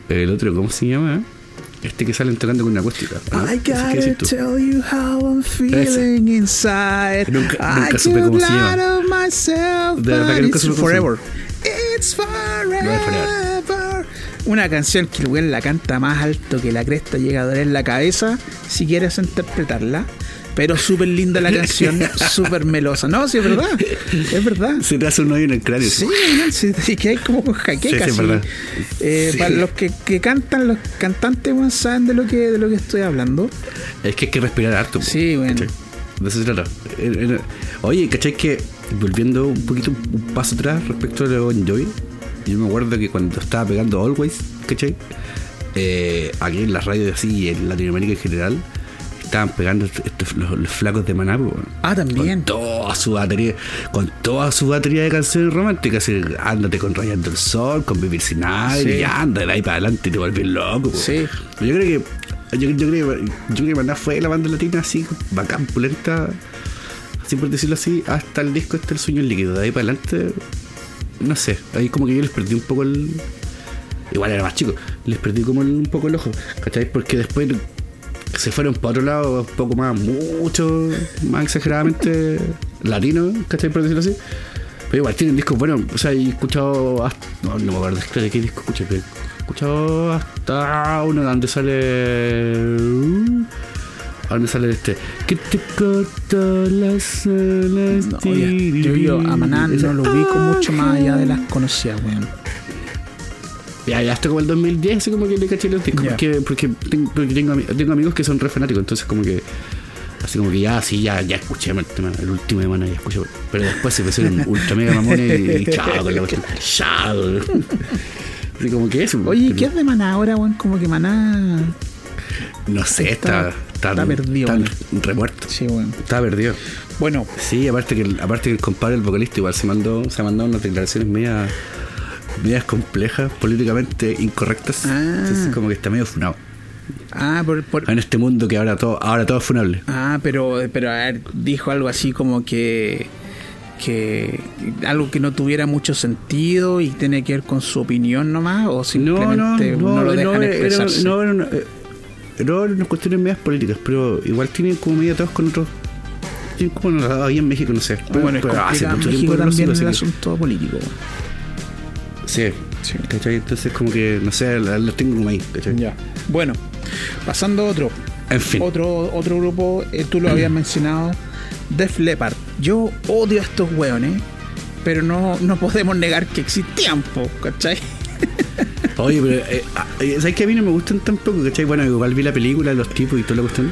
El otro, ¿cómo se llama? Este que salen tocando con una acústica. ¿no? I gotta decís tú. tell you how I'm feeling inside. Nunca- I supe cómo se llama. myself, De verdad que nunca supe forever. It's forever. Una canción que el la canta más alto que la cresta llega a doler la cabeza si quieres interpretarla. Pero súper linda la canción, súper melosa. No, sí, es verdad. Es verdad. Se te hace un hoyo en el cráneo. Sí, sí, sí, que hay como con jaqueca. Sí, sí. Eh. Para los que, que cantan, los cantantes weón, saben de lo que de lo que estoy hablando. Es que hay que respirar harto. Sí, bueno. ¿cachai? De eso se trata. Eh, eh, Oye, ¿cachai? Que volviendo un poquito un paso atrás respecto a lo Jovi, yo me acuerdo que cuando estaba pegando Always, ¿cachai? Eh, aquí en las radios así y en Latinoamérica en general, estaban pegando estos, los, los flacos de Maná, Ah, también. Con toda su batería, con toda su batería de canciones románticas. así, Ándate con Rayando el Sol, con Vivir sin aire, Sí. y anda de ahí para adelante y te vuelves loco. Sí. Yo creo que. Yo, yo creo, que- yo creo que Maná fue la banda latina así, bacán, pulenta, así por decirlo así, hasta el disco este El Sueño Líquido. De ahí para adelante, no sé, ahí como que yo les perdí un poco el. Igual era más chico, les perdí como el- un poco el ojo, ¿cachai? Porque después se fueron para otro lado, un poco más, mucho más exageradamente latino, ¿cachai? Por decirlo así. Pero igual tienen discos buenos, o sea, he escuchado hasta. No, no me acuerdo de qué disco escuché, pero he escuchado hasta uno donde sale. ¿A dónde sale este? Que te cortó las alas. No, oye, yo, yo a Maná no lo ubico mucho más allá de las conocidas, weón. Ya, ya hasta como el 2010, así como que le caché los discos. Porque, porque, tengo, porque tengo, tengo amigos que son re fanáticos, entonces como que. Así como que ya, sí, ya, ya escuché el, tema, el último de Maná, ya escuché. Pero después se pusieron ultra mega mamones y, y chao con la cuestión. Chao. Así como que eso. Oye, ¿qué es de Maná ahora, weón? Como que Maná. No sé, Está- está, está, está perdido, Está remuerto. Sí, weón. Está perdido. Bueno, Sí, aparte que aparte que el compadre, el vocalista, igual se mandó, se ha mandado unas declaraciones medias, medias complejas, políticamente incorrectas. Ah. Entonces como que está medio funado. ah, por, por- En este mundo que ahora todo, ahora todo es funable. ah, pero, pero a ver, dijo algo así como que que algo que no tuviera mucho sentido y tiene que ver con su opinión nomás o No, no, simplemente no, no, lo no, dejan expresarse. no, era eh, no, eran unas cuestiones medias políticas, pero igual tienen como medio todos con otros. Tienen como no, ahí en México, no sé. Pero, bueno, es pero hace mucho México tiempo no también el asunto político. Sí, Sí. ¿cachai? Entonces como que, no sé, las tengo como ahí, ¿cachai? Ya. Bueno, pasando a otro. En fin. Otro, otro grupo, eh, tú lo habías mencionado, Def Leppard. Yo odio a estos hueones, pero no, no podemos negar que existían, po, ¿cachai? Oye, pero eh, ah, eh, ¿sabes que a mí no me gustan tampoco? ¿Cachai? Bueno, igual vi la película, los tipos y toda la cuestión.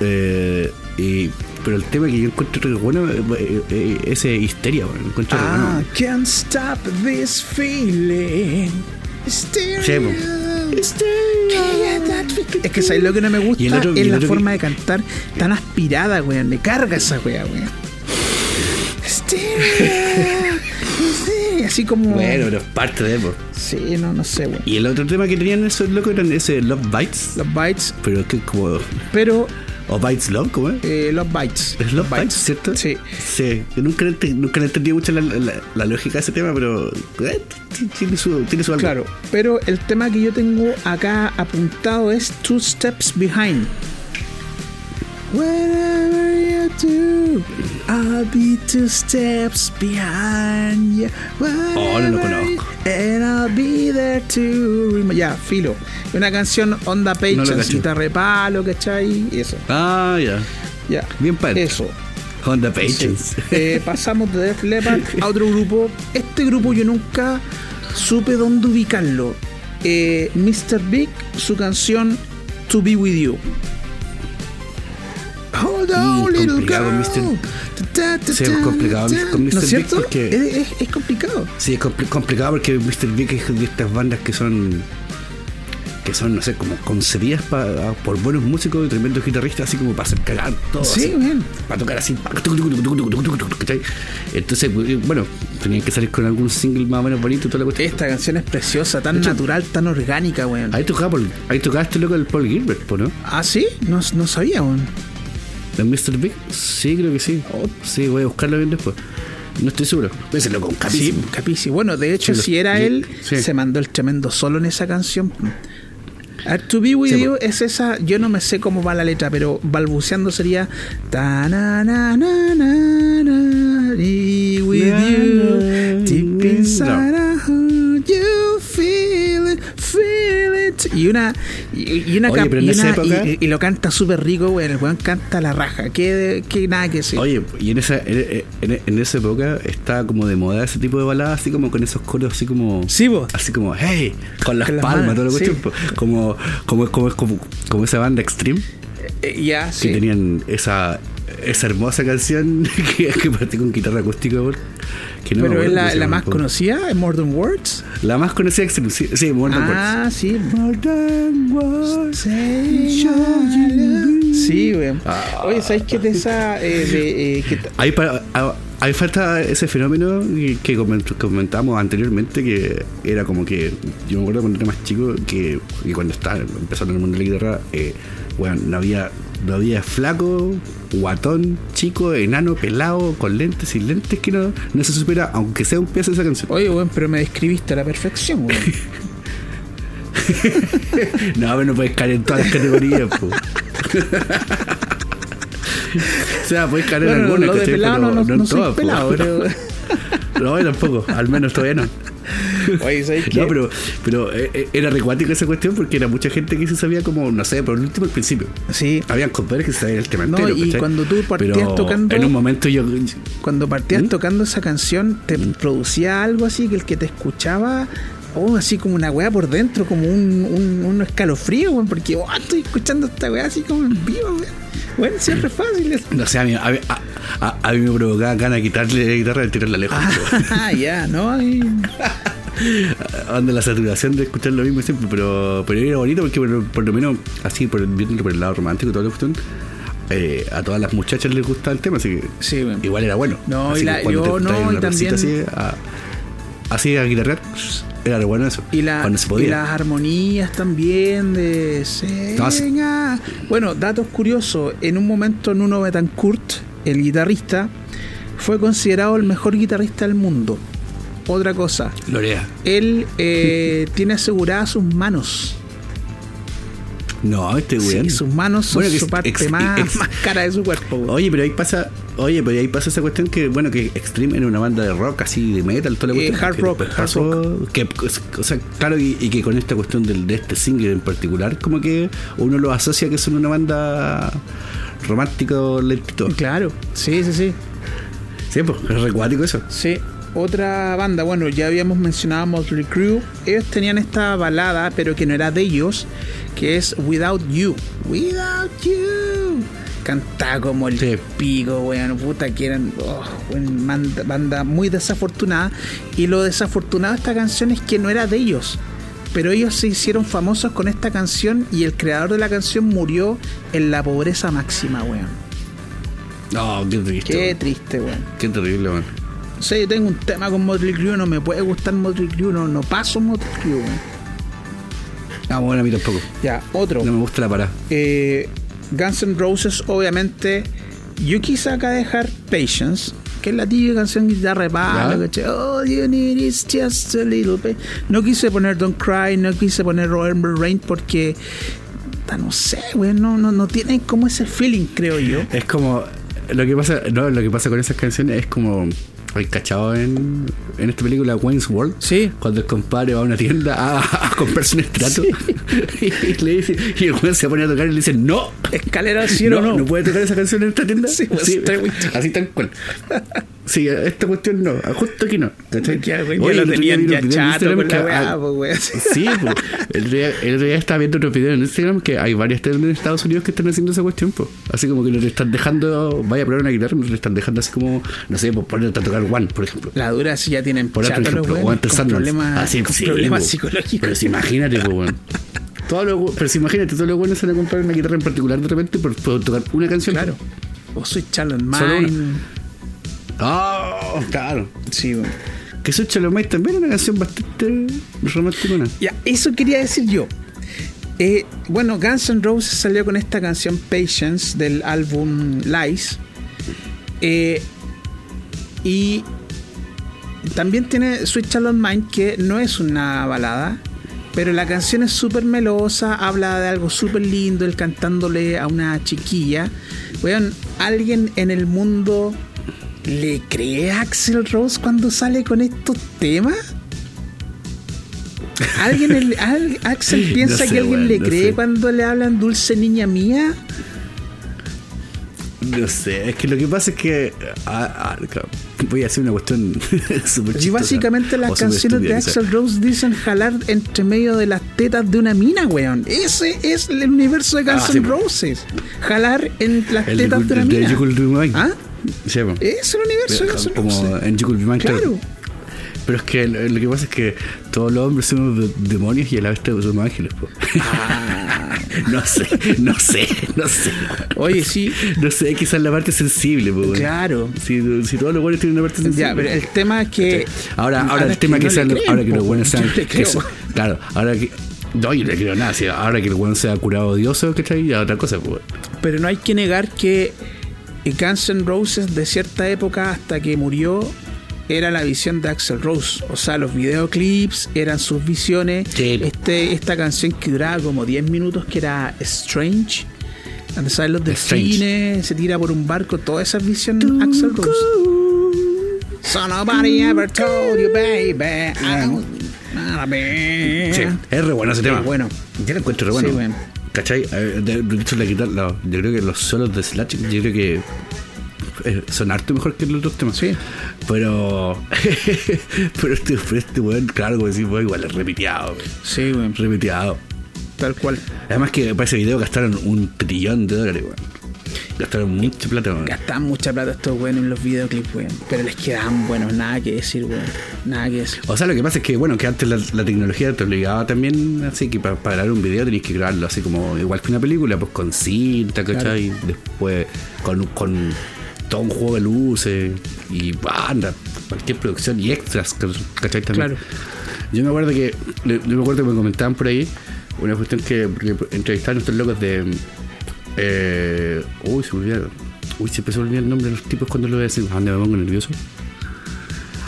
Eh, y, pero el tema que yo encuentro bueno eh, eh, ese histeria, bueno, encuentro Ah, bueno. can't stop this feeling. Hysteria. Sí. Es que ¿sabes lo que no me gusta? El otro- es la que- forma de cantar tan aspirada, weón. Me carga esa wea, weón. Así como. Bueno, pero es parte de eso. Sí, no, no sé, weón. Y el otro tema que tenían esos locos eran ese Love Bites. Los bytes. Pero es que como. Pero ¿O Bites Love? ¿Cómo es? Eh, Love Bites. ¿Es Love Bites, cierto? Sí. Sí. Yo nunca, nunca entendí mucho la, la- la lógica de ese tema, pero eh, tiene su, tiene su algo. Claro, pero el tema que yo tengo acá apuntado es Two Steps Behind. Whatever you do, I'll be two steps behind you. Oh, no lo conozco. And I'll be there to Ya, filo. Una canción Onda No Patience, cacho. guitarra palo, ¿cachai? Y eso. Ah, ya. Ya. Bien padre. Eso. Honda Sí. Patience. Eh, pasamos de Def Leppard a otro grupo. Este grupo yo nunca supe dónde ubicarlo. Eh, Mr. Big, su canción To Be With You. Complicado con Mr. Sí, es complicado con Mr. ¿No es Big cierto? porque- Es, es- es complicado. Sí, es compli- complicado porque Mr. Big es de estas bandas que son que son, no sé, como concebidas pa- por buenos músicos y tremendos guitarristas, así como para hacer cagar todo. Sí, bien. Para tocar así. Entonces, eh, bueno, tenían que salir con algún single más o menos bonito toda la cuestión. Esta canción es preciosa, tan hecho- natural, tan orgánica, weón. Ahí tocaba, ahí tocaba este loco el Paul Gilbert, ¿no? Ah, sí, no, no sabía, weón. ¿El Mr. Big? Sí, creo que sí. Oh. Sí, voy a buscarlo bien después. No estoy seguro. Ese loco, un Sí, capísimo. Bueno, de hecho, Sí, si era él, sí. se mandó el tremendo solo en esa canción. A to be with you es esa, yo no me sé cómo va la letra, pero balbuceando sería ta na na na na na be with you deep inside y una y, y una, Oye, pero y, esa una- época- y- y lo canta súper rico, güey, el weón canta la raja, que, que nada que decir. Oye, y en esa, en, en- en esa época estaba como de moda ese tipo de baladas, así como con esos coros así como. Sí, vos. Así como, hey, con las Con las palmas, manos, todo lo sí. cuestión. Como, como, como, como, como esa banda Extreme, Eh, ya, que sí. tenían esa, esa hermosa canción que, que partió con guitarra acústica, que no pero es la, la más conocida, es More Than Words. La más conocida Extreme, sí, sí More Than Words. Ah, sí. More than words. Sí, Sí, güey. Oye, ¿sabes qué de esa? eh, de, eh, que t- Ahí, pa- ah, ahí falta ese fenómeno que que coment- comentamos anteriormente, que era como que, yo me acuerdo cuando era más chico, que, que cuando estaba empezando en el mundo de la guitarra, eh, bueno, no había, no había flaco, guatón, chico, enano, pelado, con lentes, sin lentes, que no, no se supera, aunque sea un pedazo de esa canción. Oye, güey, pero me describiste a la perfección, güey. No, pero no puedes caer en todas las categorías, po. O sea, puedes caer en algunas, no, no, en no soy pelado, pero... No, tampoco, al menos todavía no. Oye, ¿sabes qué? No, pero, pero eh, eh, era recuático esa cuestión porque era mucha gente que se sabía como, no sé, por último al principio. Sí, Habían compadres que se sabían el tema No, entero. y ¿cachai? cuando tú partías Pero tocando- En un momento yo. cuando partías ¿Mm? tocando esa canción, te producía algo así que el que te escuchaba... Oh, así como una weá por dentro, como un, un, un escalofrío, weón, porque oh, estoy escuchando esta weá así como en vivo, weón. Bueno, siempre es fácil. No sé, a mí, a, a- mí me provocaba ganas de quitarle la guitarra y tirarla lejos. Ah, ya, ¿no? Anda la saturación de escuchar lo mismo siempre, pero, pero era bonito porque por, por lo menos, así, por, viéndolo por el lado romántico toda la cuestión, eh, a todas las muchachas les gustaba el tema, así que Sí, igual era bueno. No, Así y la- yo no, y también- Así a, así a guitarrear, era re bueno eso. Y, la- cuando se y las armonías también de. Seña. Bueno, datos curiosos. En un momento Nuno Betancourt, el guitarrista, fue considerado el mejor guitarrista del mundo. Otra cosa, Lorea. él eh, tiene aseguradas sus manos. No, este Sí, weón. sus manos son Bueno, que su parte ex- más, ex- más cara de su cuerpo. güey. Oye, pero ahí pasa, oye, pero ahí pasa esa cuestión que, bueno, que Extreme era una banda de rock, así de metal, toda la Eh, hard rock, hard pasó- Que, o sea, claro, y, y que con esta cuestión del, de este single en particular, como que uno lo asocia que son una banda romántico lentito. Claro, sí, sí, sí. Sí, pues, es recuático eso. Sí, otra banda, bueno, ya habíamos mencionado Motley Crue. Ellos tenían esta balada, pero que no era de ellos, que es Without You. Without You. Cantaba como el Sí. pico, weón, puta, que eran oh, weón, banda muy desafortunada. Y lo desafortunado de esta canción es que no era de ellos. Pero ellos se hicieron famosos con esta canción y el creador de la canción murió en la pobreza máxima, weón. No, qué triste. Qué weón. triste, weón. Qué terrible, man. O sea, yo tengo un tema con Motley Crue, no me puede gustar Motley Crue, no, no paso Motley Crue. weón. Ah, bueno, a mí tampoco. Ya, otro. No me gusta la parada. Eh, Guns N' Roses, obviamente, yo quise acá dejar Patience, que es la típica canción de guitarra de palo. All you need is just a little bit. No quise poner Don't Cry, no quise poner Remember Rain porque, no sé, güey, no, no, no tienen como ese feeling, creo yo. Es como. Lo que pasa, no, lo que pasa con esas canciones es como. El cachado en, en esta película Wayne's World. Sí. Cuando el compadre va a una tienda a, a comprarse un estrato. y le dice, y el weón se pone a tocar y le dice, no. Escalera al cielo, no, no. no puede tocar esa canción en esta tienda. Sí, pues, muy- así tal cual. Sí, esta cuestión no, justo aquí no. ¿cachai? Ya, güey, Oye, ya lo tenían ya chato con la weá, ah, pues. Sí, pues. El día, el día estaba viendo otros videos en Instagram que hay varias tiendas en Estados Unidos que están haciendo esa cuestión, pues. Así como que le están dejando, vaya a probar una guitarra, le están dejando así como, no sé, pues ponerte a tocar One, por ejemplo. La dura si ya tienen Por chato los ejemplo, weones o antes con problemas, Así, con sí, problemas psicológicos. Pero si imagínate, pues, weón. Todos los- pero si imagínate, todos los buenos se van a comprar una guitarra en particular de repente por, por tocar una canción. Claro. O soy Charlotte Mine. Ah, claro. Sí, güey. Que soy Chalomay también es una canción bastante romántica. Ya, eso quería decir yo. Eh, bueno, Guns N' Roses salió con esta canción Patience del álbum Lies. Eh, y también tiene Sweet Charlotte Mine, que no es una balada, pero la canción es súper melosa, habla de algo súper lindo, él cantándole a una chiquilla. Weón, ¿alguien en el mundo le cree a Axel Rose cuando sale con estos temas? ¿Alguien el- al- Axel No piensa sé, que alguien le no cree sé. cuando le hablan dulce niña mía? No sé, es que lo que pasa es que. ah, ah, voy a hacer una cuestión súper Y chistosa, básicamente las canciones de. Axel Rose dicen jalar entre medio de las tetas de una mina, weón. Ese es el universo de Guns Ah, sí, N' po. Roses. Jalar en las El tetas de una mina. ¿Ah? Sí. Es el universo de Guns N' Como Roses. en You Could Be Mine, claro. Claro. Pero es que lo, lo que pasa es que todos los hombres somos de- demonios y a la vez somos ángeles. po. Ah. no sé, no sé, no sé. Oye, sí, No sé, quizás la parte sensible. po, claro. Si, si todos los buenos tienen una parte sensible. Ya, pero el tema es que. Ahora, ahora Ah, el es tema que, no creen, ahora que los buenos sean. Claro, ahora que. No, yo no le creo nada. si ahora que el bueno sea curado odioso, ¿cachai? Ya otra cosa, pues. Pero no hay que negar que Guns N' Roses de cierta época hasta que murió era la visión de Axel Rose. O sea, los videoclips eran sus visiones. Sí. Este, esta canción que duraba como 10 minutos que era Strange. Donde salen los delfines, se tira por un barco, toda esa visión Axel Rose. So nobody ever told you, baby. I don't. Sí, es re bueno ese tema. bueno. Yo lo encuentro re bueno. Sí, bueno. ¿Cachai? De, de hecho, la guitarra, la- yo creo que los solos de Slash, yo creo que eh, son harto mejor que los otros temas. Sí. Pero. pero este, pero este weón, claro, como igual es repiteado. Sí, weón, Repiteado. tal cual. Además que para ese video gastaron un trillón de dólares, weón. Gastaron mucha plata, weón. Gastaban mucha plata estos weones en los videoclips, weón. Pero les quedaban buenos, nada que decir, weón. Nada que decir. O sea, lo que pasa es que, bueno, que antes la, la tecnología te obligaba también, así que para, grabar un video tenías que grabarlo así como igual que una película, pues con cinta, ¿cachai? Después con, con todo un juego de luces y banda, cualquier producción y extras, ¿cachai? También. Claro. Yo me acuerdo que, yo me acuerdo que me comentaban por ahí una cuestión que, entrevistaron estos locos de. Eh, uy, se me olvidaron. Uy, siempre se me olvida el nombre de los tipos cuando lo voy a. ¿A dónde me pongo nervioso?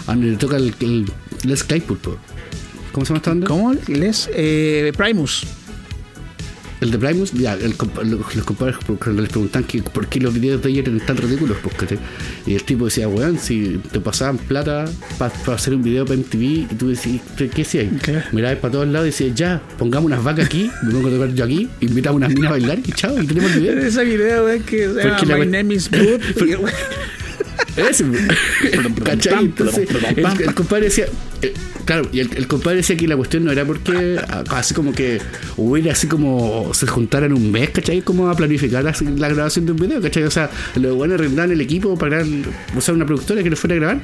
A donde le toca el, Les Claypool, po. ¿Cómo se llama esta banda? ¿Cómo? Les eh, Primus. El de Primus, ya, el los, los compadres les preguntan que, por qué los videos de ayer eran tan ridículos, ¿cachai? Y el tipo decía, weón, si te pasaban plata para hacer un video para MTV y tú decías, ¿qué hacías? Claro. Mirabas para todos lados y decías, ya, pongamos unas vacas aquí, me pongo a tocar yo aquí, invitamos unas minas a bailar y chao, y tenemos el video. Ese video, weón, que se llama Porque la My Name is Boot. y, weón, Ese, ¿cachai? Entonces, el, el compadre decía, claro, y el, el compadre decía que la cuestión no era porque así como que hubiera así como se juntaran un mes, ¿cachai? Como a planificar la grabación de un video, ¿cachai? O sea, los buenos arrendaban el equipo para grabar, usar una productora que lo fuera a grabar.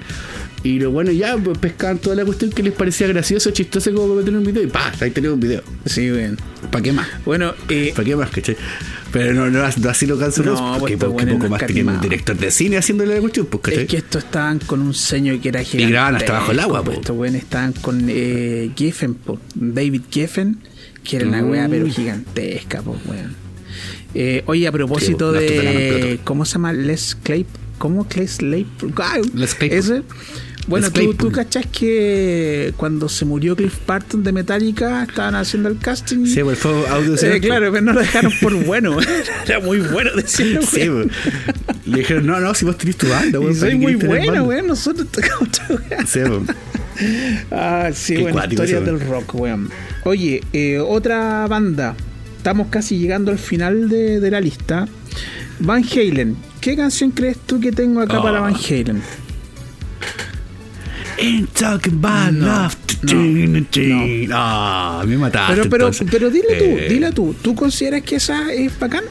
Y los buenos ya pues, pescaban toda la cuestión que les parecía gracioso, chistoso como para meter un video y pa, ahí tenemos un video. Sí, weón. ¿Para qué más? Bueno, eh, ¿Para qué más, cachai? Pero no, no, no así lo canso, No, porque, pues, bueno, poco no más tenían un director de cine haciéndole la cuestión, pues, ¿cachai? es que estos estaban con un seño que era gigante. grababan hasta bajo el agua, po. Estos weones estaban con eh, Geffen, po. David Geffen, que era una Mm. weá pero gigantesca, po, weón. Eh, oye, a propósito Sí, de. ¿Cómo se llama? Les Clay. ¿Cómo? Clay. Les Claypool. Ese. Bueno, tú, tú cachás que cuando se murió Cliff Barton de Metallica estaban haciendo el casting. Sí, pues fue audio Eh, claro, pero no lo dejaron por bueno. Era muy bueno decirlo. Sí, pues. Le dijeron, no, no, si vos tenés tu banda, Y weón. ¿para soy muy bueno, weón. Nosotros tocamos otra. Sí, pues. Ah, sí, Qué bueno, historias del rock, weón. Oye, eh, otra banda. Estamos casi llegando al final de, de la lista. Van Halen. ¿Qué canción crees tú que tengo acá Oh. para Van Halen? Ain't talking about No, love. no, no. Ah, me mataste. Pero, pero, entonces. pero dile tú, Eh, dile tú. ¿Tú consideras que esa es bacán?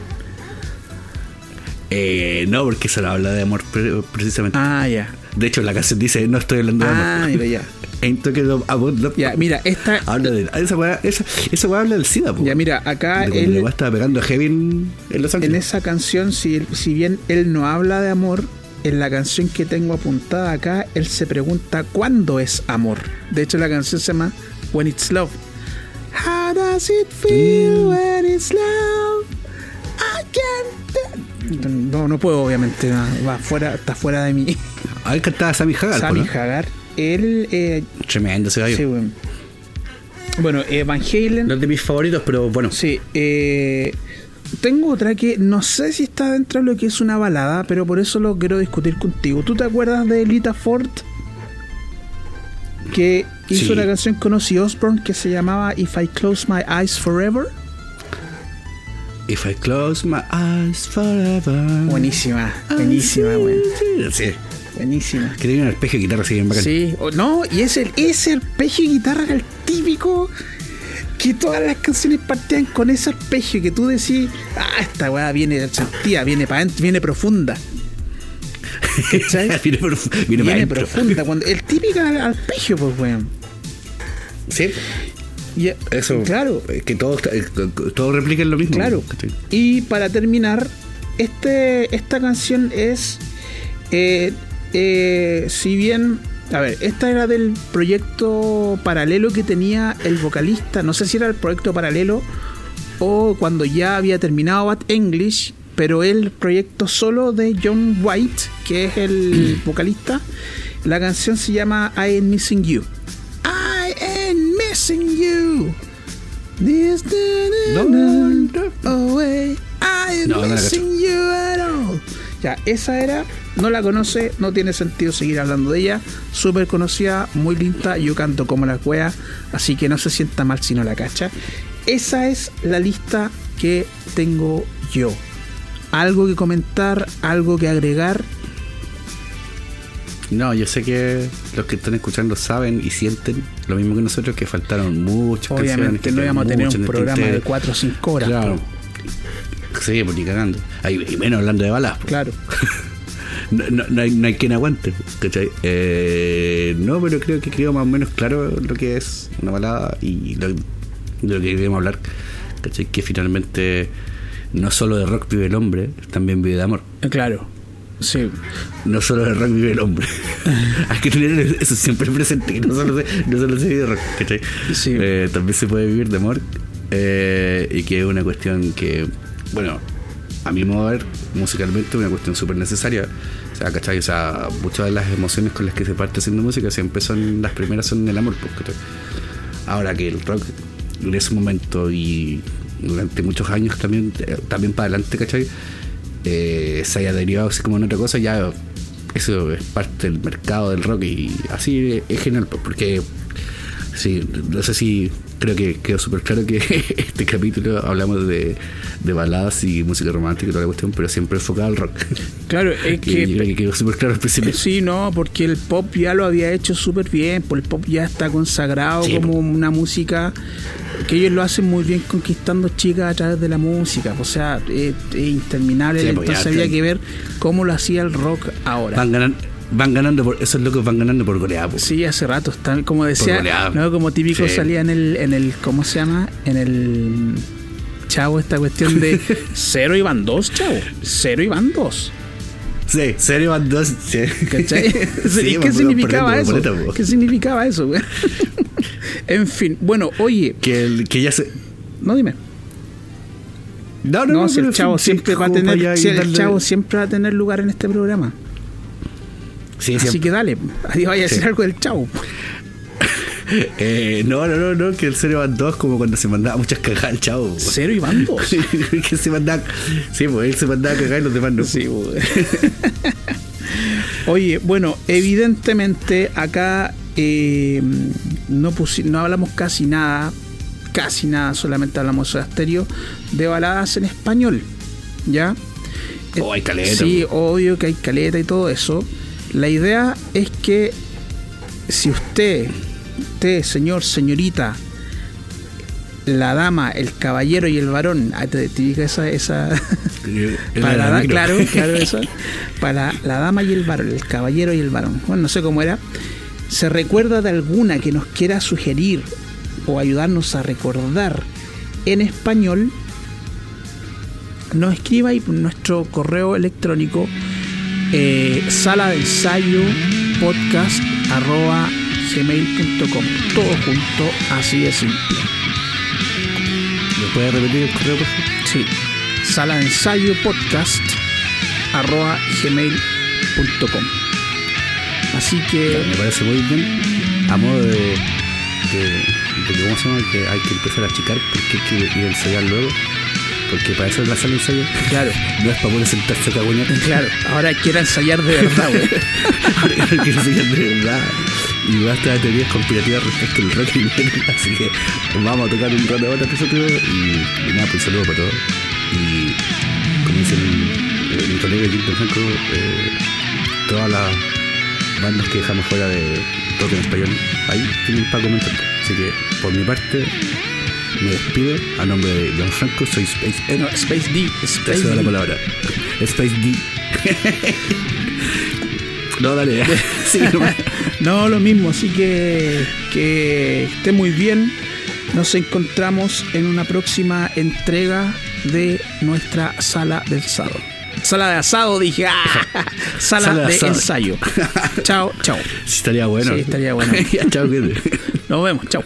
Eh, no, porque se habla de amor pre- precisamente. Ah, ya. De hecho, la canción dice, no estoy hablando de Ah, amor. mira, ya. About. Ya, mira, esta. Habla de. Esa weá, esa, esa habla del SIDA, po. Ya, mira, acá él, estaba pegando a Heavy en, en Los en Ángeles. esa canción, si, si bien él no habla de amor, en la canción que tengo apuntada acá, él se pregunta cuándo es amor. De hecho, la canción se llama When It's Love. How does it feel Mm. when it's love? I can't. No, no puedo, obviamente. no, Va fuera, está fuera de mí. Ahí cantaba Sammy Hagar, Sammy ¿no? Hagar. Él. eh, Tremendo ese gallo. sí, bueno. Bueno, eh, Van Halen. No es de mis favoritos, pero bueno. Sí, eh, tengo otra que no sé si está dentro de lo que es una balada, pero por eso lo quiero discutir contigo. ¿Tú te acuerdas de Lita Ford? Que hizo Sí. una canción con Ozzy Osbourne que se llamaba If I Close My Eyes Forever. If I close my eyes forever. Buenísima, buenísima, güey. Sí. Buenísima. Que tenía un arpegio de guitarra así bien bacán. Sí, no, y es el, ese arpegio de guitarra el típico que todas las canciones partían con ese arpegio que tú decís, ah, esta weá viene sentida, viene para viene profunda. ¿Cachai? viene por, viene Viene, profunda. Cuando, el típico arpegio, pues weón. Sí. Y- Eso. Claro, eh, Que todos eh, todo repliquen lo mismo. claro. Y para terminar, este, esta canción es, eh, eh, si bien, a ver, esta era del proyecto paralelo que tenía el vocalista, no sé si era el proyecto paralelo o cuando ya había terminado Bad English, pero el proyecto solo de John White, que es el vocalista, la canción se llama I Ain't Missing You. I ain't missing you. This No, away. I ain't No, no la missing you. Ya, esa era, no la conoce, no tiene sentido seguir hablando de ella. Súper conocida, muy linda, yo canto como la cuea, así que no se sienta mal si no la cacha. Esa es la lista que tengo yo. Algo que comentar, algo que agregar. No, yo sé que los que están escuchando saben y sienten lo mismo que nosotros, que faltaron muchas canciones. Obviamente que no íbamos a tener un el programa de tintero. 4 o 5 horas. Claro. Sí, pues ni cagando. Y menos hablando de balas. po. Claro. No, no- no hay, no hay quien aguante, ¿cachai? Eh, no, pero creo que quedó más o menos claro lo que es una balada y lo, de lo que queremos hablar, ¿cachai? Que finalmente no solo de rock vive el hombre, también vive de amor. Claro. Sí. No solo de rock vive el hombre. Hay que tener eso siempre presente, que no solo se, no solo se vive de rock, ¿cachai? Sí. Eh, también se puede vivir de amor eh, y que es una cuestión que, bueno, a mi modo de ver, musicalmente una cuestión súper necesaria. O sea, ¿cachai? O sea, muchas de las emociones con las que se parte haciendo música siempre son, las primeras son el amor, ¿cachai? Ahora que el rock en ese momento y durante muchos años también, eh, también para adelante, ¿cachai? Eh, se haya derivado así como en otra cosa, ya eso es parte del mercado del rock y así es genial, pues, porque sí, no sé si creo que quedó súper claro que este capítulo hablamos de, de baladas y música romántica y toda la cuestión, pero siempre enfocado al rock. Claro, es que, quedó súper claro principio. Sí, no, porque el pop ya lo había hecho súper bien, pues el pop ya está consagrado Sí, como una música que ellos lo hacen muy bien conquistando chicas a través de la música, o sea, es, es interminable, Sí, entonces había que ver cómo lo hacía el rock ahora. Van ganando, van ganando por, esos locos van ganando por goleada. Sí, hace rato está, como decía, no, como típico Sí. salía en el, en el, ¿cómo se llama? En el chavo esta cuestión de cero y van dos, chavo, cero y van dos. Sí, serio van dos. Sí. ¿Cachai? Sí, ¿Y pues, ¿Qué significaba eso? boleta. ¿Qué significaba eso, güey? en fin, bueno, oye, Que, el- que ya se. no dime. No, no, No, no, si el chavo siempre va a tener, si y el chavo siempre va a tener lugar en este programa. Sí, Así siempre. que dale, ahí vaya a decir Sí. algo del chavo. Eh, no, no, no, no, que el Cero van dos como cuando se mandaba muchas cagadas al chavo. Cero van dos. que se mandaba. Sí, pues él se mandaba a cagar y los demás no. Sí, güey. Oye, bueno, evidentemente acá eh, no, no hablamos casi nada, casi nada, solamente hablamos de Asterio, de baladas en español. ¿Ya? Oh, hay caleta, Sí, obvio que hay caleta y todo eso. La idea es que si usted, usted, señor, señorita, la dama, el caballero y el varón, ah, diga esa, esa para la, claro, claro eso, para la dama y el varón, el caballero y el varón. Bueno, no sé cómo era. ¿Se recuerda de alguna que nos quiera sugerir o ayudarnos a recordar en español? Nos escriba por nuestro correo electrónico eh, sala de ensayo podcast arroba gmail.com todo junto así de simple ¿Me puede repetir el correo, por favor? Sí. Sala de ensayo podcast arroba gmail.com. Así que Me parece muy bien. A modo de. de, de que, ¿Cómo se llama? Que hay que empezar a achicar porque hay que ir a ensayar luego. Porque para eso es la sala de ensayo. Claro. No es para poder sentarse a claro, ahora quiero ensayar de verdad, güey. hay que enseñar de verdad. Y basta de teorías conspirativas respecto al rock y metal. Así que vamos a tocar un rato ahora nosotros. Y, y nada, pues saludo para todos. Y como dice mi, mi colega Quinto Franco, eh, todas las bandas que dejamos fuera de rock en español, ahí tienen para comentar. Así que por mi parte, me despido. A nombre de Don Franco, soy Space Ed. No, Space D. Space da la D. palabra. Space D. no, dale. Sí. No, lo mismo, así que que esté muy bien. Nos encontramos en una próxima entrega de nuestra sala de asado. Sala de asado, dije. ¡ah! Sala, Sala de ensayo. chao, chao. Sí, estaría bueno. Sí, estaría bueno. chao. Nos vemos, chao.